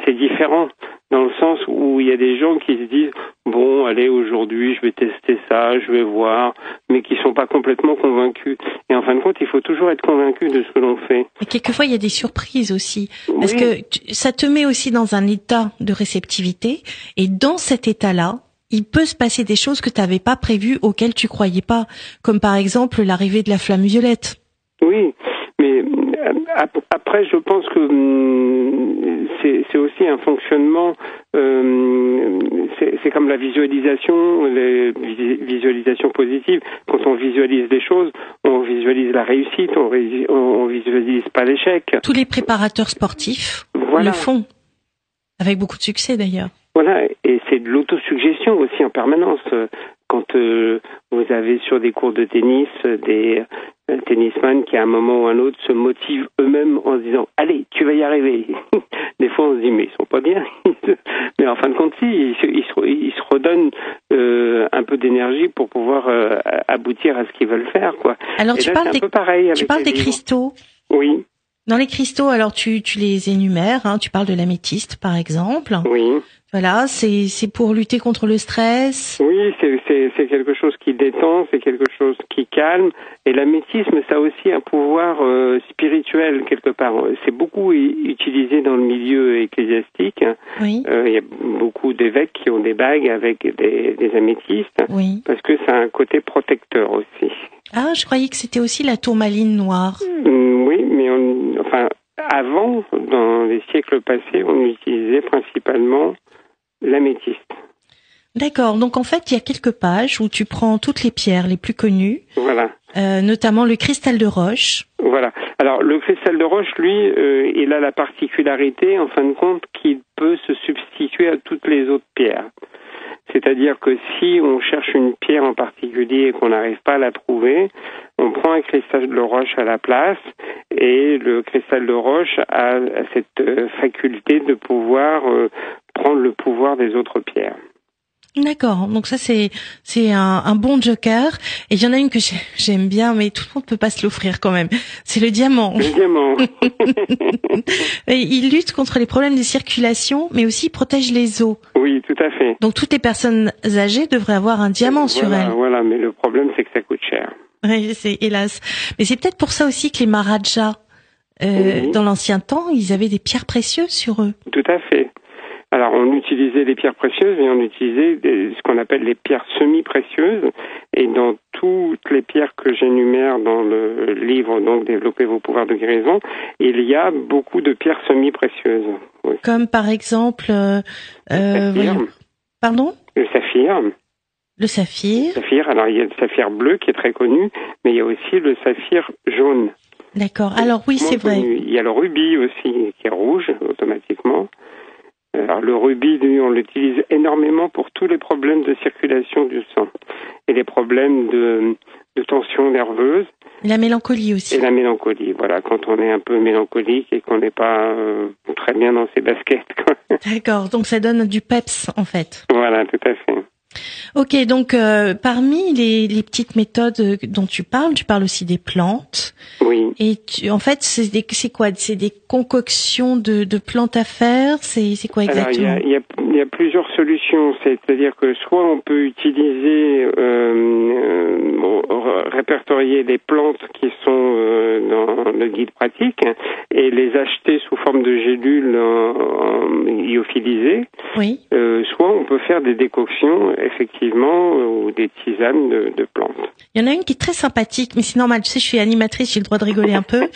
C'est différent dans le sens où il y a des gens qui se disent, bon, allez, aujourd'hui, je vais tester ça, je vais voir, mais qui sont pas complètement convaincus. Et en fin de compte, il faut toujours être convaincu de ce que l'on fait.
Et quelquefois, il y a des surprises aussi. Parce
Oui.
que tu- ça te met aussi dans un état de réceptivité. Et dans cet état-là, il peut se passer des choses que tu n'avais pas prévues, auxquelles tu croyais pas. Comme par exemple l'arrivée de la flamme violette.
Oui, mais après, je pense que hum, c'est aussi un fonctionnement. euh, c'est comme la visualisation, les vis- visualisations positives. Quand on visualise des choses, on visualise la réussite, on, on visualise pas l'échec.
Tous les préparateurs sportifs
Voilà.
le font. Avec beaucoup de succès d'ailleurs.
Voilà, et c'est de l'autosuggestion aussi en permanence. Quand euh, vous avez sur des cours de tennis euh, des euh, tennisman qui à un moment ou un autre se motivent eux-mêmes en se disant allez tu vas y arriver. des fois on se dit mais ils sont pas bien. mais en fin de compte si ils se, ils se, ils se redonnent euh, un peu d'énergie pour pouvoir aboutir à ce qu'ils veulent faire, quoi.
Alors
Et
tu
là,
parles des
peu pareil
tu parles
les
des
livres.
cristaux.
Oui,
Dans les cristaux, alors tu tu les énumères. Hein, tu parles de l'améthyste par exemple.
oui.
Voilà, c'est pour lutter contre le stress.
Oui, c'est quelque chose qui détend, c'est quelque chose qui calme. Et l'améthyste, ça a aussi un pouvoir euh, spirituel quelque part. C'est beaucoup utilisé dans le milieu ecclésiastique.
Oui,
Euh, Il y a beaucoup d'évêques qui ont des bagues avec des, des améthystes
oui.
parce que ça a un côté protecteur aussi.
Ah, je croyais que c'était aussi la tourmaline noire.
Mm, Oui, mais on, enfin, avant, dans les siècles passés, on utilisait principalement l'améthyste.
D'accord. Donc en fait, il y a quelques pages où tu prends toutes les pierres les plus connues,
Voilà.
euh, notamment le cristal de roche.
Voilà. Alors le cristal de roche, lui, euh, il a la particularité, en fin de compte, qu'il peut se substituer à toutes les autres pierres. C'est-à-dire que si on cherche une pierre en particulier et qu'on n'arrive pas à la trouver, on prend un cristal de roche à la place et le cristal de roche a cette euh, faculté de pouvoir prendre le pouvoir des autres pierres.
D'accord. Donc ça c'est c'est un, un bon joker. Et il y en a une que j'ai- j'aime bien, mais tout le monde peut pas se l'offrir quand même. C'est le diamant.
Le diamant.
Il lutte contre les problèmes de circulation, mais aussi il protège les os.
oui, tout à fait.
Donc toutes les personnes âgées devraient avoir un diamant sur elles.
Voilà, mais le problème c'est que ça coûte cher.
Oui, c'est hélas. Mais c'est peut-être pour ça aussi que les Maharajas, euh,
Oui.
dans l'ancien temps, ils avaient des pierres précieuses sur eux.
Tout à fait. Alors, on utilisait les pierres précieuses et on utilisait des- ce qu'on appelle les pierres semi-précieuses. Et dans toutes les pierres que j'énumère dans le livre, donc Développer vos pouvoirs de guérison, il y a beaucoup de pierres semi-précieuses. Oui.
Comme par exemple, euh, euh, voyons. pardon,
le saphir.
le saphir.
Saphir, alors il y a le saphir bleu qui est très connu, mais il y a aussi le saphir jaune.
D'accord. Alors oui, c'est vrai.
Il y a le rubis aussi qui est rouge automatiquement. Alors le rubis, lui, on l'utilise énormément pour tous les problèmes de circulation du sang et les problèmes de, de tension nerveuse
La mélancolie aussi.
et la mélancolie. Voilà, quand on est un peu mélancolique et qu'on n'est pas euh, très bien dans ses baskets.
D'accord. Donc ça donne du peps en fait.
voilà, tout à fait.
Ok. Donc euh, parmi les, les petites méthodes euh, dont tu parles, tu parles aussi des plantes.
Oui.
Et tu, en fait, c'est quoi? C'est des concoctions de, de plantes à faire? C'est c'est quoi
Alors, il y,
exactement?
a, il, y a, il y a plusieurs solutions. C'est-à-dire que soit on peut utiliser, euh, euh, répertorier les plantes qui sont euh, dans le guide pratique et les acheter sous forme de gélules lyophilisées.
Oui.
Soit on peut faire des décoctions, effectivement, ou des tisanes de, de plantes.
Il y en a une qui est très sympathique, mais c'est normal. Tu sais, je suis animatrice, j'ai le droit de rigoler un peu.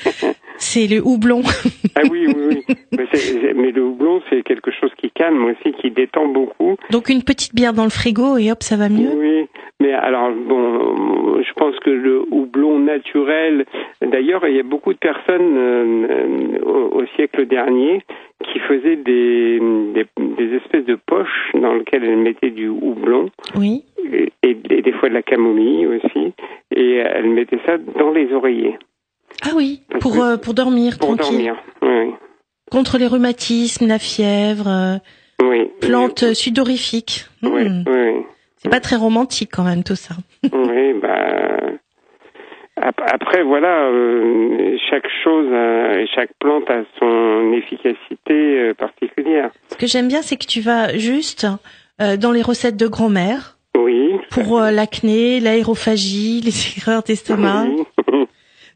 C'est le houblon.
Ah oui, oui, oui. Mais, mais le houblon, c'est quelque chose qui calme aussi, qui détend beaucoup.
Donc une petite bière dans le frigo et hop, ça va mieux.
Oui, mais alors bon, je pense que le houblon naturel. D'ailleurs, il y a beaucoup de personnes euh, euh, au, au siècle dernier qui faisaient des, des, des espèces de poches dans lesquelles elles mettaient du houblon
Oui.
et, et- et des fois de la camomille aussi, et elles mettaient ça dans les oreillers
Ah oui, pour euh, pour dormir
pour
tranquille.
dormir. Oui,
Contre les rhumatismes, la fièvre, euh,
oui.
plantes euh, sudorifiques.
Oui,
Hmm.
oui, oui.
C'est pas très romantique quand même tout ça.
Oui, bah. ap- Après, voilà, euh, chaque chose euh, et chaque plante a son efficacité euh, particulière.
Ce que j'aime bien, c'est que tu vas juste euh, dans les recettes de grand-mère
Oui.
pour euh, l'acné, l'aérophagie, les erreurs d'estomac.
Oui.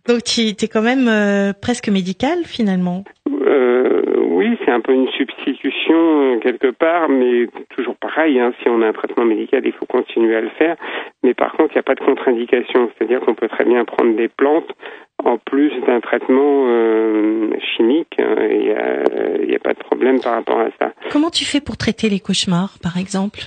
Donc tu es quand même euh, presque médical finalement.
Euh, oui, c'est un peu une substitution euh, quelque part, mais toujours pareil. Hein, si on a un traitement médical, il faut continuer à le faire. Mais par contre, il n'y a pas de contre-indication, c'est-à-dire qu'on peut très bien prendre des plantes en plus d'un traitement euh, chimique. hein, Il n'y a pas de problème par rapport à ça.
Comment tu fais pour traiter les cauchemars par exemple?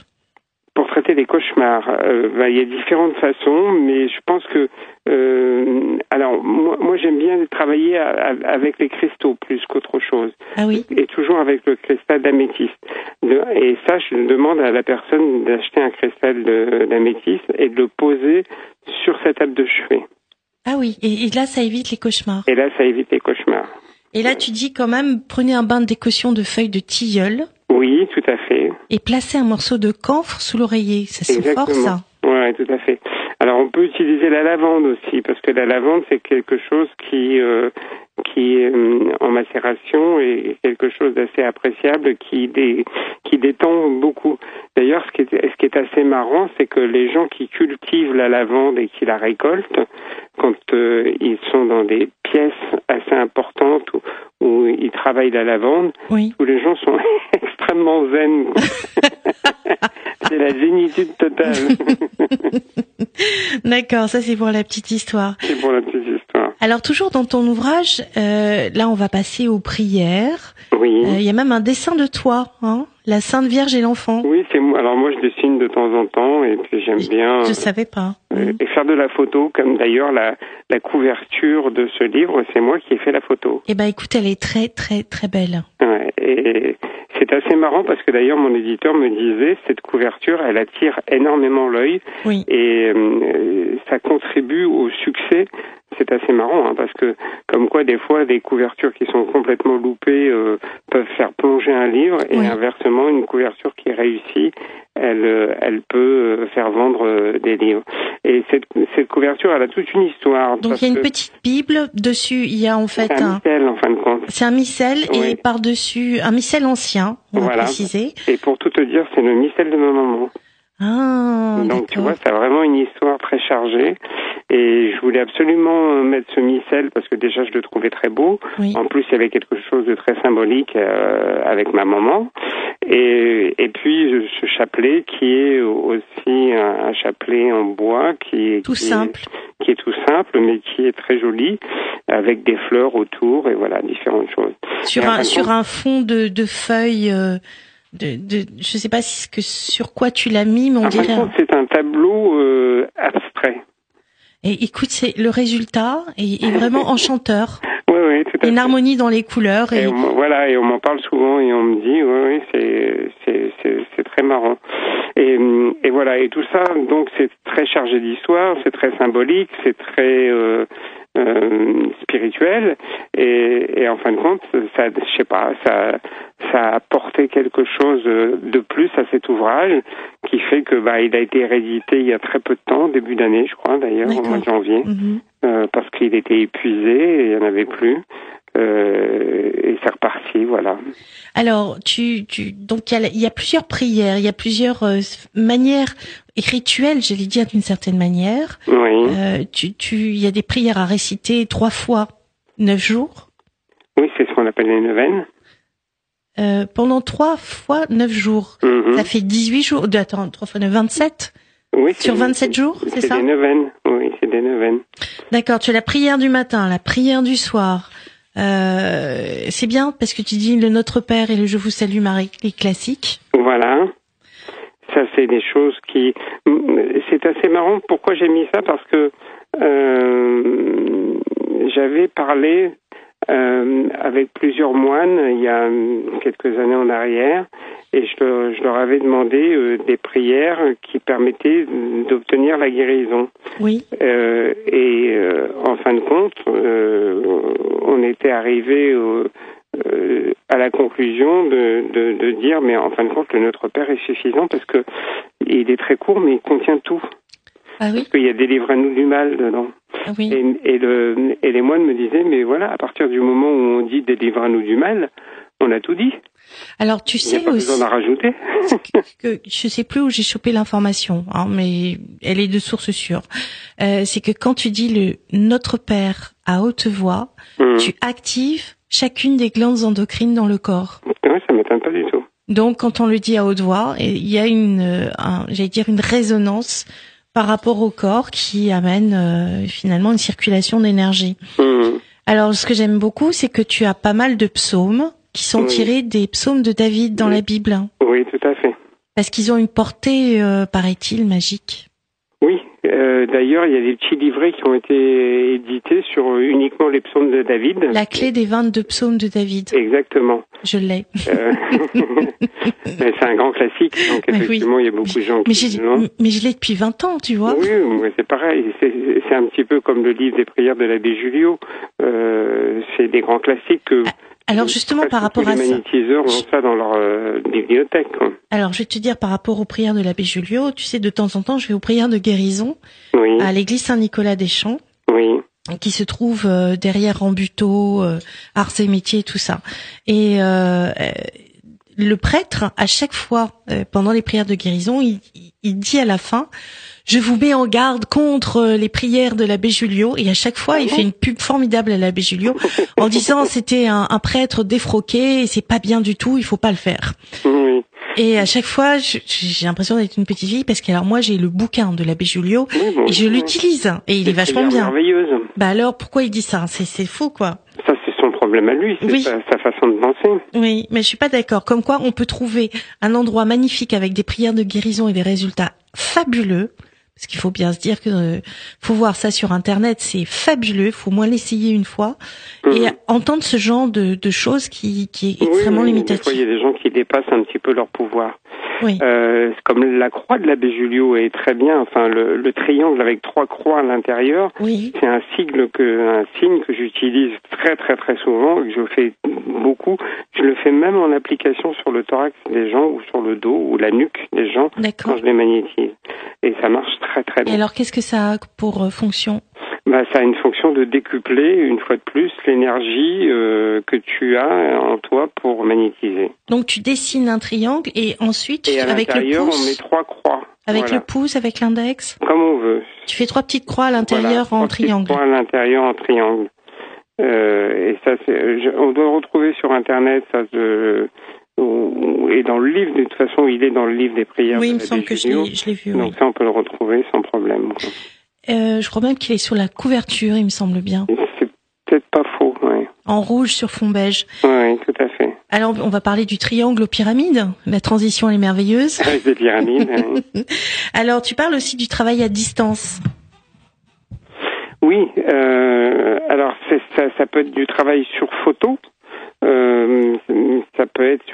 Pour traiter les cauchemars, euh, bah, il y a différentes façons, mais je pense que euh, alors moi, moi j'aime bien travailler à- à- avec les cristaux plus qu'autre chose,
Ah oui.
et toujours avec le cristal d'améthyste. Et ça, je demande à la personne d'acheter un cristal d'améthyste et de le poser sur sa table de chevet.
Ah oui. Et, et là, ça évite les cauchemars.
Et là, ça évite les cauchemars.
Et là, tu dis quand même, prenez un bain de décaution de feuilles de tilleul
Oui, tout à fait.
Et placez un morceau de camphre sous l'oreiller. Ça c'est fort ça.
Oui, tout à fait. Alors on peut utiliser la lavande aussi, parce que la lavande c'est quelque chose qui euh, qui euh, en macération est quelque chose d'assez appréciable, qui dé, qui détend beaucoup. D'ailleurs, ce qui est ce qui est assez marrant, c'est que les gens qui cultivent la lavande et qui la récoltent, quand euh, ils sont dans des pièces assez importantes où, où ils travaillent la lavande,
Oui.
tous les gens sont extrêmement zen. c'est la zénitude totale.
D'accord, ça c'est pour la petite histoire.
c'est pour la petite histoire.
Alors toujours dans ton ouvrage, euh, là on va passer aux prières.
Oui.
Euh, Il y a même un dessin de toi, hein, la Sainte Vierge et l'enfant.
Oui, c'est moi. Alors moi, je dessine de temps en temps et puis j'aime bien
Je savais pas.
euh, et faire de la photo, comme d'ailleurs la, la couverture de ce livre, c'est moi qui ai fait la photo.
Eh ben écoute, elle est très très très belle.
Ouais, et c'est assez marrant parce que d'ailleurs mon éditeur me disait cette couverture, elle attire énormément l'œil
Oui.
et euh, ça contribue au succès. C'est assez marrant hein, parce que comme quoi des fois des couvertures qui sont complètement loupées euh, peuvent faire plonger un livre et
Oui.
inversement une couverture qui réussit, elle euh, elle peut euh, faire vendre euh, des livres. Et cette cette couverture, elle a toute une histoire.
Donc il y a une petite Bible dessus. Il y a en fait
un
un.
missel, en fin de compte.
C'est un missel
Oui.
et par dessus un missel ancien. On va
Voilà.
préciser.
Et pour tout te dire, c'est le missel de ma maman.
Ah.
Donc tu vois, c'est vraiment une histoire très chargée. Et je voulais absolument euh, mettre ce missel parce que déjà je le trouvais très beau.
Oui.
En plus, il y avait quelque chose de très symbolique euh, avec ma maman. Et, et puis ce chapelet qui est aussi un, un chapelet en bois qui est
Tout
qui est-
simple.
qui est tout simple mais qui est très joli avec des fleurs autour et voilà différentes choses.
Sur
Et
un sur
compte-
un fond de de feuilles. euh, de, de je sais pas si ce que sur quoi tu l'as mis, mais on
de
dirait.
c'est un tableau euh, abstrait.
Et écoute, c'est le résultat est, est vraiment enchanteur.
Oui, oui, tout à
Une
fait.
harmonie dans les couleurs
Et
et
on m'en- voilà, et on m'en parle souvent et on me dit, oui, oui, c'est c'est très marrant. Et et voilà, et tout ça, donc c'est très chargé d'histoire, c'est très symbolique, c'est très euh, euh, spirituel, et, et en fin de compte, ça, je sais pas, ça ça a apporté quelque chose de plus à cet ouvrage qui fait que bah il a été réédité il y a très peu de temps, début d'année, je crois d'ailleurs, au mois de janvier
Mhm.
euh, parce qu'il était épuisé et il n'y en avait plus. Euh, et c'est reparti, voilà.
Alors, tu, tu, donc il y, a, il y a plusieurs prières, il y a plusieurs euh, manières et rituels, j'allais dire d'une certaine manière.
Oui,
Euh, tu, tu, il y a des prières à réciter trois fois neuf jours,
oui c'est ce qu'on appelle les neuvaines.
euh, pendant trois fois neuf jours.
Mhm.
Ça fait 18 jours. de- Attends, trois fois neuf, 27
Oui,
sur
c'est-
27 jours, c'est
C'est
ça
des neuvaines, oui, c'est des neuvaines.
D'accord. Tu as la prière du matin, la prière du soir. Euh, c'est bien parce que tu dis le Notre Père et le Je vous salue Marie, les classiques.
Voilà. Ça, c'est des choses qui... C'est assez marrant. Pourquoi j'ai mis ça? Parce que euh, j'avais parlé euh, avec plusieurs moines il y a quelques années en arrière et je, leur- je leur avais demandé euh, des prières qui permettaient d'obtenir la guérison.
Oui.
Euh, et euh, en fin de compte, euh, on était arrivé au- euh, à la conclusion de, de, de dire, mais en fin de compte, le Notre Père est suffisant parce que il est très court, mais il contient tout.
Ah oui.
Parce qu'il y a des livres à nous du mal dedans.
Ah oui.
Et, et, le, et les moines me disaient, mais voilà, à partir du moment où on dit des livres à nous du mal, on a tout dit.
Alors tu
Il n'y a
sais
pas
aussi
d'en rajouter.
que je sais plus où j'ai chopé l'information, hein, mais elle est de source sûre. Euh, c'est que quand tu dis le Notre Père à haute voix,
Hum.
tu actives chacune des glandes endocrines dans le corps.
Ouais, ça m'étonne pas du tout.
Donc quand on le dit à haute voix, il y a une, euh, un- j'allais dire une résonance par rapport au corps qui amène euh, finalement une circulation d'énergie.
Hum.
Alors ce que j'aime beaucoup, c'est que tu as pas mal de psaumes qui sont
Oui.
tirés des psaumes de David dans
Oui.
la Bible,
Oui, tout à fait.
parce qu'ils ont une portée, euh, paraît-il, magique.
Oui, euh, D'ailleurs, il y a des petits livrets qui ont été édités sur euh, uniquement les psaumes de David.
La clé des 22 psaumes de David.
Exactement.
Je l'ai.
Euh, mais c'est un grand classique, donc
Mais oui.
effectivement, il y a beaucoup de gens
Mais
qui l'ont.
mais je l'ai depuis 20 ans, tu vois.
Oui, mais c'est pareil. C'est un petit peu comme le livre des prières de l'abbé Julio. Euh, c'est des grands classiques que
Alors justement, par rapport à
les
ça.
ont ça dans leur euh, bibliothèque. quoi.
Alors je vais te dire par rapport aux prières de l'abbé Julio, tu sais, de temps en temps, je vais aux prières de guérison
Oui,
à l'église Saint-Nicolas des Champs.
oui,
qui se trouve euh, derrière Rambuteau, euh, Arts et Métiers, tout ça. Et euh, le prêtre, à chaque fois, euh, pendant les prières de guérison, il, il dit à la fin, je vous mets en garde contre euh, les prières de l'abbé Julio. Et à chaque fois, il fait une pub formidable à l'abbé Julio en disant c'était un, un prêtre défroqué et c'est pas bien du tout, il faut pas le faire.
oui.
Et à chaque fois, j'ai l'impression d'être une petite fille parce que alors moi j'ai le bouquin de l'abbé Julio
Oui, bon,
et je l'utilise et il est vachement bien.
merveilleuse.
Bah alors pourquoi il dit ça? C'est faux quoi.
Ça, problème à lui, c'est
Oui.
sa, sa façon de penser.
Oui, mais je suis pas d'accord. Comme quoi on peut trouver un endroit magnifique avec des prières de guérison et des résultats fabuleux. Parce qu'il faut bien se dire que euh, faut voir ça sur internet, c'est fabuleux. Faut au moins l'essayer une fois et
Mhm.
entendre ce genre de, de choses qui, qui est extrêmement
oui, fois, il y a
limitatif.
des gens qui dépassent un petit peu leur pouvoir.
Oui,
Euh, c'est comme la croix de l'abbé Julio est très bien. Enfin, le, le triangle avec trois croix à l'intérieur,
oui,
c'est un sigle que, un signe que j'utilise très très très souvent, et que je fais beaucoup. Je le fais même en application sur le thorax des gens ou sur le dos ou la nuque des gens quand je les magnétise. Et ça marche très très
Et
bien.
alors qu'est-ce que ça a pour euh, fonction?
Bah, ça a une fonction de décupler une fois de plus l'énergie euh, que tu as en toi pour magnétiser.
Donc tu dessines un triangle et ensuite
Et à
avec le
l'intérieur, on met
pouce,
trois croix.
avec
Voilà.
le pouce, avec l'index,
Comme on veut.
tu fais trois petites croix à l'intérieur
Voilà,
en
trois
triangle.
croix à l'intérieur en triangle. Euh, et ça, je- on doit le retrouver sur Internet. Ça, se- et dans le livre, de toute façon, il est dans le livre des prières.
Oui, il me semble que je l'ai, vu. oui.
Donc ça, on peut le retrouver sans problème. quoi.
Euh, je crois même qu'il est sur la couverture, il me semble bien,
C'est peut-être pas faux. Ouais.
en rouge sur fond beige.
Ouais, tout à fait.
Alors on va parler du triangle aux pyramides. La transition elle est merveilleuse.
Avec des pyramides. ouais.
Alors tu parles aussi du travail à distance.
Oui, euh, alors ça, ça peut être du travail sur photo, euh, ça peut être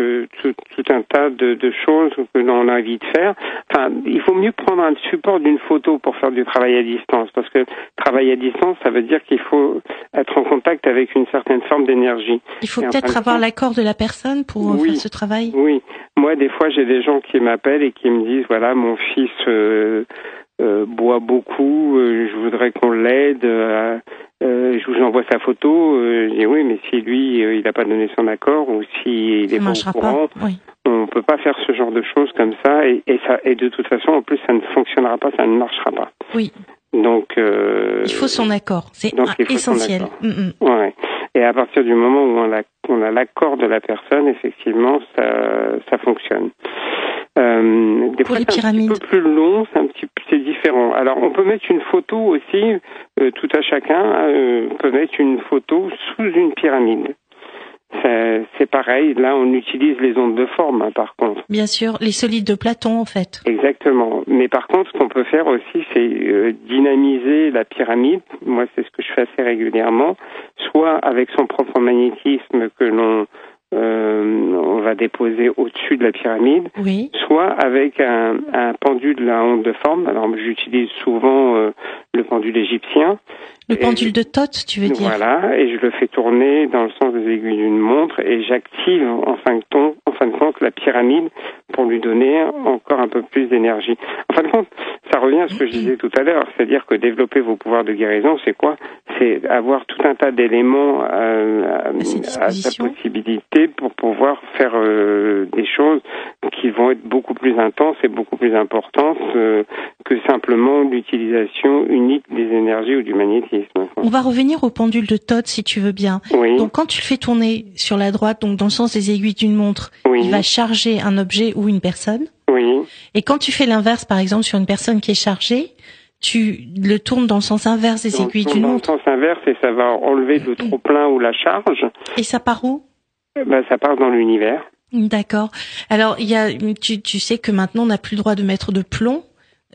tout, tout un tas de, de choses que l'on a envie de faire. Enfin, il faut mieux prendre un support d'une photo pour faire du travail à distance, parce que travail à distance, ça veut dire qu'il faut être en contact avec une certaine forme d'énergie.
Il faut peut-être avoir l'accord de la personne pour euh,
Oui.
faire ce travail.
Oui, moi des fois j'ai des gens qui m'appellent et qui me disent voilà mon fils euh, euh, boit beaucoup, euh, je voudrais qu'on l'aide. euh, euh, je vous envoie sa photo. Euh, je dis oui, mais si lui euh, il n'a pas donné son accord ou s'il
Ça
est pas au courant,
pas. Oui.
on peut pas faire ce genre de choses comme ça et, et ça et de toute façon en plus ça ne fonctionnera pas, ça ne marchera pas.
Oui.
Donc euh,
Il faut son accord. C'est
il
essentiel.
accord.
Mm, mm.
Ouais. Et à partir du moment où on a, on a l'accord de la personne, effectivement, ça, ça fonctionne. Euh, des
Pour
fois,
les
c'est un petit peu plus long, c'est un petit, c'est différent. Alors, on peut mettre une photo aussi, euh, tout à chacun euh, peut mettre une photo sous une pyramide. C'est c'est pareil. Là, on utilise les ondes de forme, hein, par contre.
Bien sûr, les solides de Platon en fait.
Exactement. Mais par contre, ce qu'on peut faire aussi, c'est euh, dynamiser la pyramide. Moi, c'est ce que je fais assez régulièrement, soit avec son propre magnétisme que l'on euh, on va déposer au-dessus de la pyramide,
Oui.
soit avec un, un pendule à onde de forme. Alors, j'utilise souvent euh, le pendule égyptien.
Le pendule de Thoth, tu veux dire?
Voilà, et je le fais tourner dans le sens des aiguilles d'une montre et j'active en fin de compte, en fin de compte la pyramide pour lui donner encore un peu plus d'énergie. En fin de compte, ça revient à ce que je disais tout à l'heure, c'est-à-dire que développer vos pouvoirs de guérison, c'est quoi? C'est avoir tout un tas d'éléments euh, à,
À ses
à sa
dispositions.
Pour pouvoir faire euh, des choses qui vont être beaucoup plus intenses et beaucoup plus importantes euh, que simplement l'utilisation unique des énergies ou du magnétisme.
On va revenir au pendule de Thoth si tu veux bien.
Oui,
Donc quand tu le fais tourner sur la droite, donc dans le sens des aiguilles d'une montre,
oui,
il va charger un objet ou une personne.
oui,
Et quand tu fais l'inverse, par exemple sur une personne qui est chargée, tu le tournes dans le sens inverse des aiguilles d'une
dans le
montre.
sens inverse et ça va enlever le trop plein ou la charge.
Et ça part où?
Ben, ça part dans l'univers.
D'accord. Alors il y a, tu, tu sais que maintenant on n'a plus le droit de mettre de plomb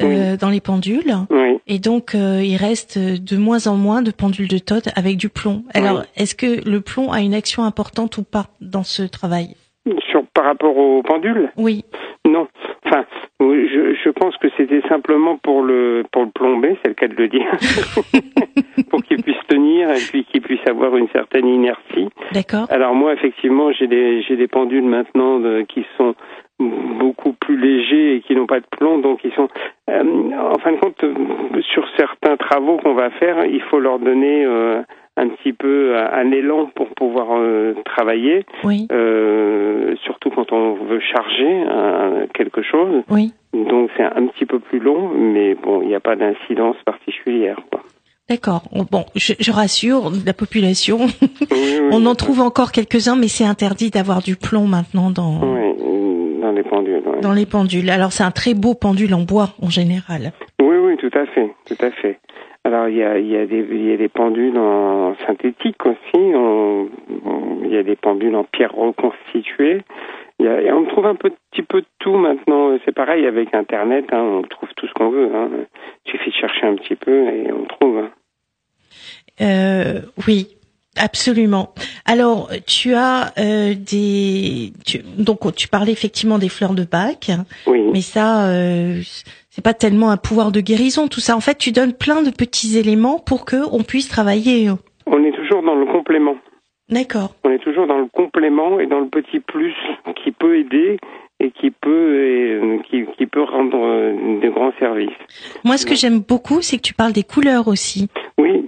euh, dans les pendules.
Oui.
Et donc, euh, il reste de moins en moins de pendules de Todd avec du plomb. Alors, est-ce que le plomb a une action importante ou pas dans ce travail?
Sur, par rapport aux pendules?
Oui.
Je, je pense que c'était simplement pour le pour le plomber, c'est le cas de le dire, pour qu'il puisse tenir et puis qu'il puisse avoir une certaine inertie.
D'accord.
Alors moi, effectivement, j'ai des j'ai des pendules maintenant de- qui sont beaucoup plus légers et qui n'ont pas de plomb, donc ils sont. euh, en fin de compte, sur certains travaux qu'on va faire, il faut leur donner euh, un petit peu un, un élan pour pouvoir euh, travailler,
Oui.
euh, surtout quand on veut charger euh, quelque chose.
Oui.
Donc c'est un petit peu plus long, mais bon, il n'y a pas d'incidence particulière. Quoi.
D'accord. Bon, je, je rassure la population.
Oui, oui,
On en trouve encore quelques-uns, mais c'est interdit d'avoir du plomb maintenant dans
euh, dans les pendules.
dans les pendules. Alors, c'est un très beau pendule en bois en général.
Oui, oui, tout à fait, tout à fait. Alors il y a, y a des pendules en synthétique aussi. il y a des pendules en pierre reconstituée. Et on trouve un petit peu de tout maintenant. C'est pareil avec Internet. hein, on trouve tout ce qu'on veut. Hein. Il suffit de chercher un petit peu et on trouve. hein.
Euh, oui, absolument. Alors, tu as euh, des tu, donc tu parlais effectivement des fleurs de Bach,
Oui.
mais ça euh, c'est pas tellement un pouvoir de guérison tout ça. En fait, tu donnes plein de petits éléments pour que on puisse travailler.
On est toujours dans le complément.
D'accord.
On est toujours dans le complément et dans le petit plus qui peut aider et qui peut et, qui, qui peut rendre euh, de grands services.
Moi, ce que j'aime beaucoup, c'est que tu parles des couleurs aussi.
Oui,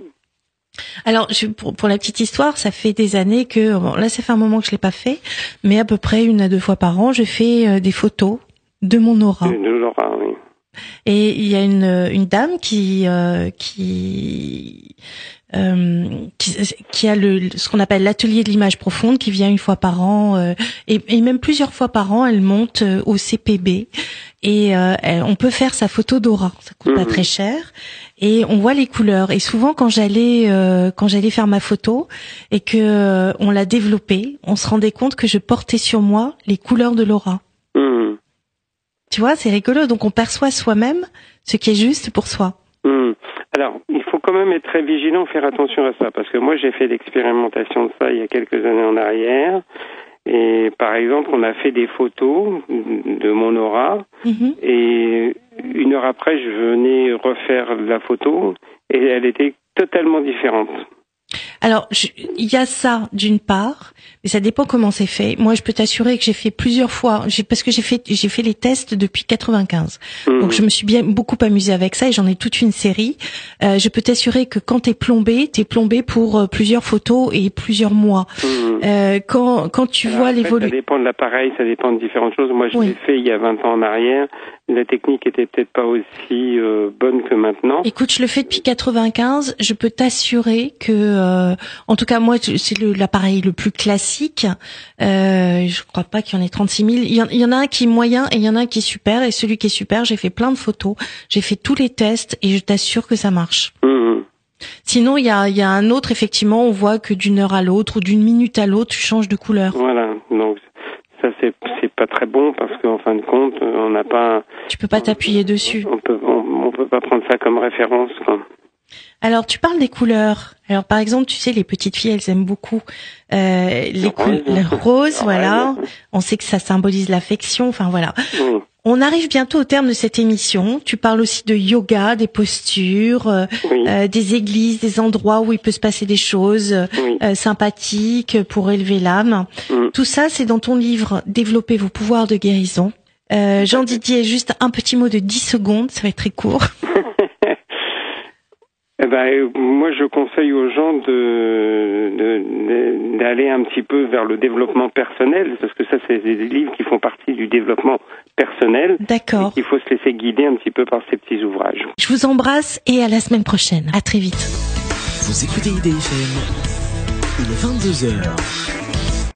Alors, je, pour, pour la petite histoire, ça fait des années que bon, là, ça fait un moment que je l'ai pas fait, mais à peu près une à deux fois par an, je fais euh, des photos de mon aura.
de, Laura, oui.
Et il y a une, une dame qui euh, qui, euh, qui qui a le ce qu'on appelle l'atelier de l'image profonde qui vient une fois par an euh, et, et même plusieurs fois par an elle monte euh, au CPB et euh, elle- on peut faire sa photo d'aura ça coûte pas
Mhm.
très cher et on voit les couleurs. Et souvent quand j'allais euh, quand j'allais faire ma photo et que euh, on l'a développée on se rendait compte que je portais sur moi les couleurs de l'aura.
Hum,
tu vois c'est rigolo. Donc on perçoit soi-même ce qui est juste pour soi.
Hum. Alors, il faut quand même être très vigilant, faire attention à ça, parce que moi j'ai fait l'expérimentation de ça il y a quelques années en arrière. Et par exemple, on a fait des photos de mon aura,
Mhm.
et une heure après, je venais refaire la photo, et elle était totalement différente.
Alors, il y a ça d'une part, mais ça dépend comment c'est fait. Moi, je peux t'assurer que j'ai fait plusieurs fois, parce que j'ai fait j'ai fait les tests depuis 95.
Hum.
Donc, je me suis bien beaucoup amusée avec ça et j'en ai toute une série. Euh, je peux t'assurer que quand t'es plombé, t'es plombé pour euh, plusieurs photos et plusieurs mois.
Hum.
Euh, quand quand tu
Alors
vois
après, Ça
l'évolution,
dépend de l'appareil, ça dépend de différentes choses. Moi, je
Oui.
l'ai fait il y a 20 ans en arrière. La technique était peut-être pas aussi euh, bonne que maintenant.
Écoute, je le fais depuis 95. Je peux t'assurer que, euh, en tout cas moi, c'est l'appareil le plus classique. Euh, je crois pas qu'il y en ait 36 000. Il y, en, il y en a un qui est moyen et il y en a un qui est super. Et celui qui est super, j'ai fait plein de photos, j'ai fait tous les tests et je t'assure que ça marche.
Hum,
Sinon, il y a, y a un autre effectivement, on voit que d'une heure à l'autre ou d'une minute à l'autre, tu changes de couleur.
Voilà. Donc ça c'est pas très bon parce qu'en fin de compte, on n'a pas,
Tu peux pas t'appuyer dessus.
on peut on, on peut pas prendre ça comme référence. Quoi.
Alors, tu parles des couleurs. Alors, par exemple, tu sais, les petites filles, elles aiment beaucoup euh, les
Le
couleurs
rose.
le rose,
Le
voilà. On sait que ça symbolise l'affection. Enfin, voilà.
Oui.
On arrive bientôt au terme de cette émission. Tu parles aussi de yoga, des postures, euh,
Oui.
euh, des églises, des endroits où il peut se passer des choses
oui.
euh, sympathiques pour élever l'âme.
Mm.
Tout ça, c'est dans ton livre Développer vos pouvoirs de guérison. Euh, Jean Didier, juste un petit mot de 10 secondes, ça va être très court.
Eh ben, moi, je conseille aux gens de de- de- d'aller un petit peu vers le développement personnel, parce que ça, c'est des livres qui font partie du développement personnel.
D'accord.
Il faut se laisser guider un petit peu par ces petits ouvrages.
Je vous embrasse et à la semaine prochaine. À très vite.
Vous écoutez IDFM, il est 22h.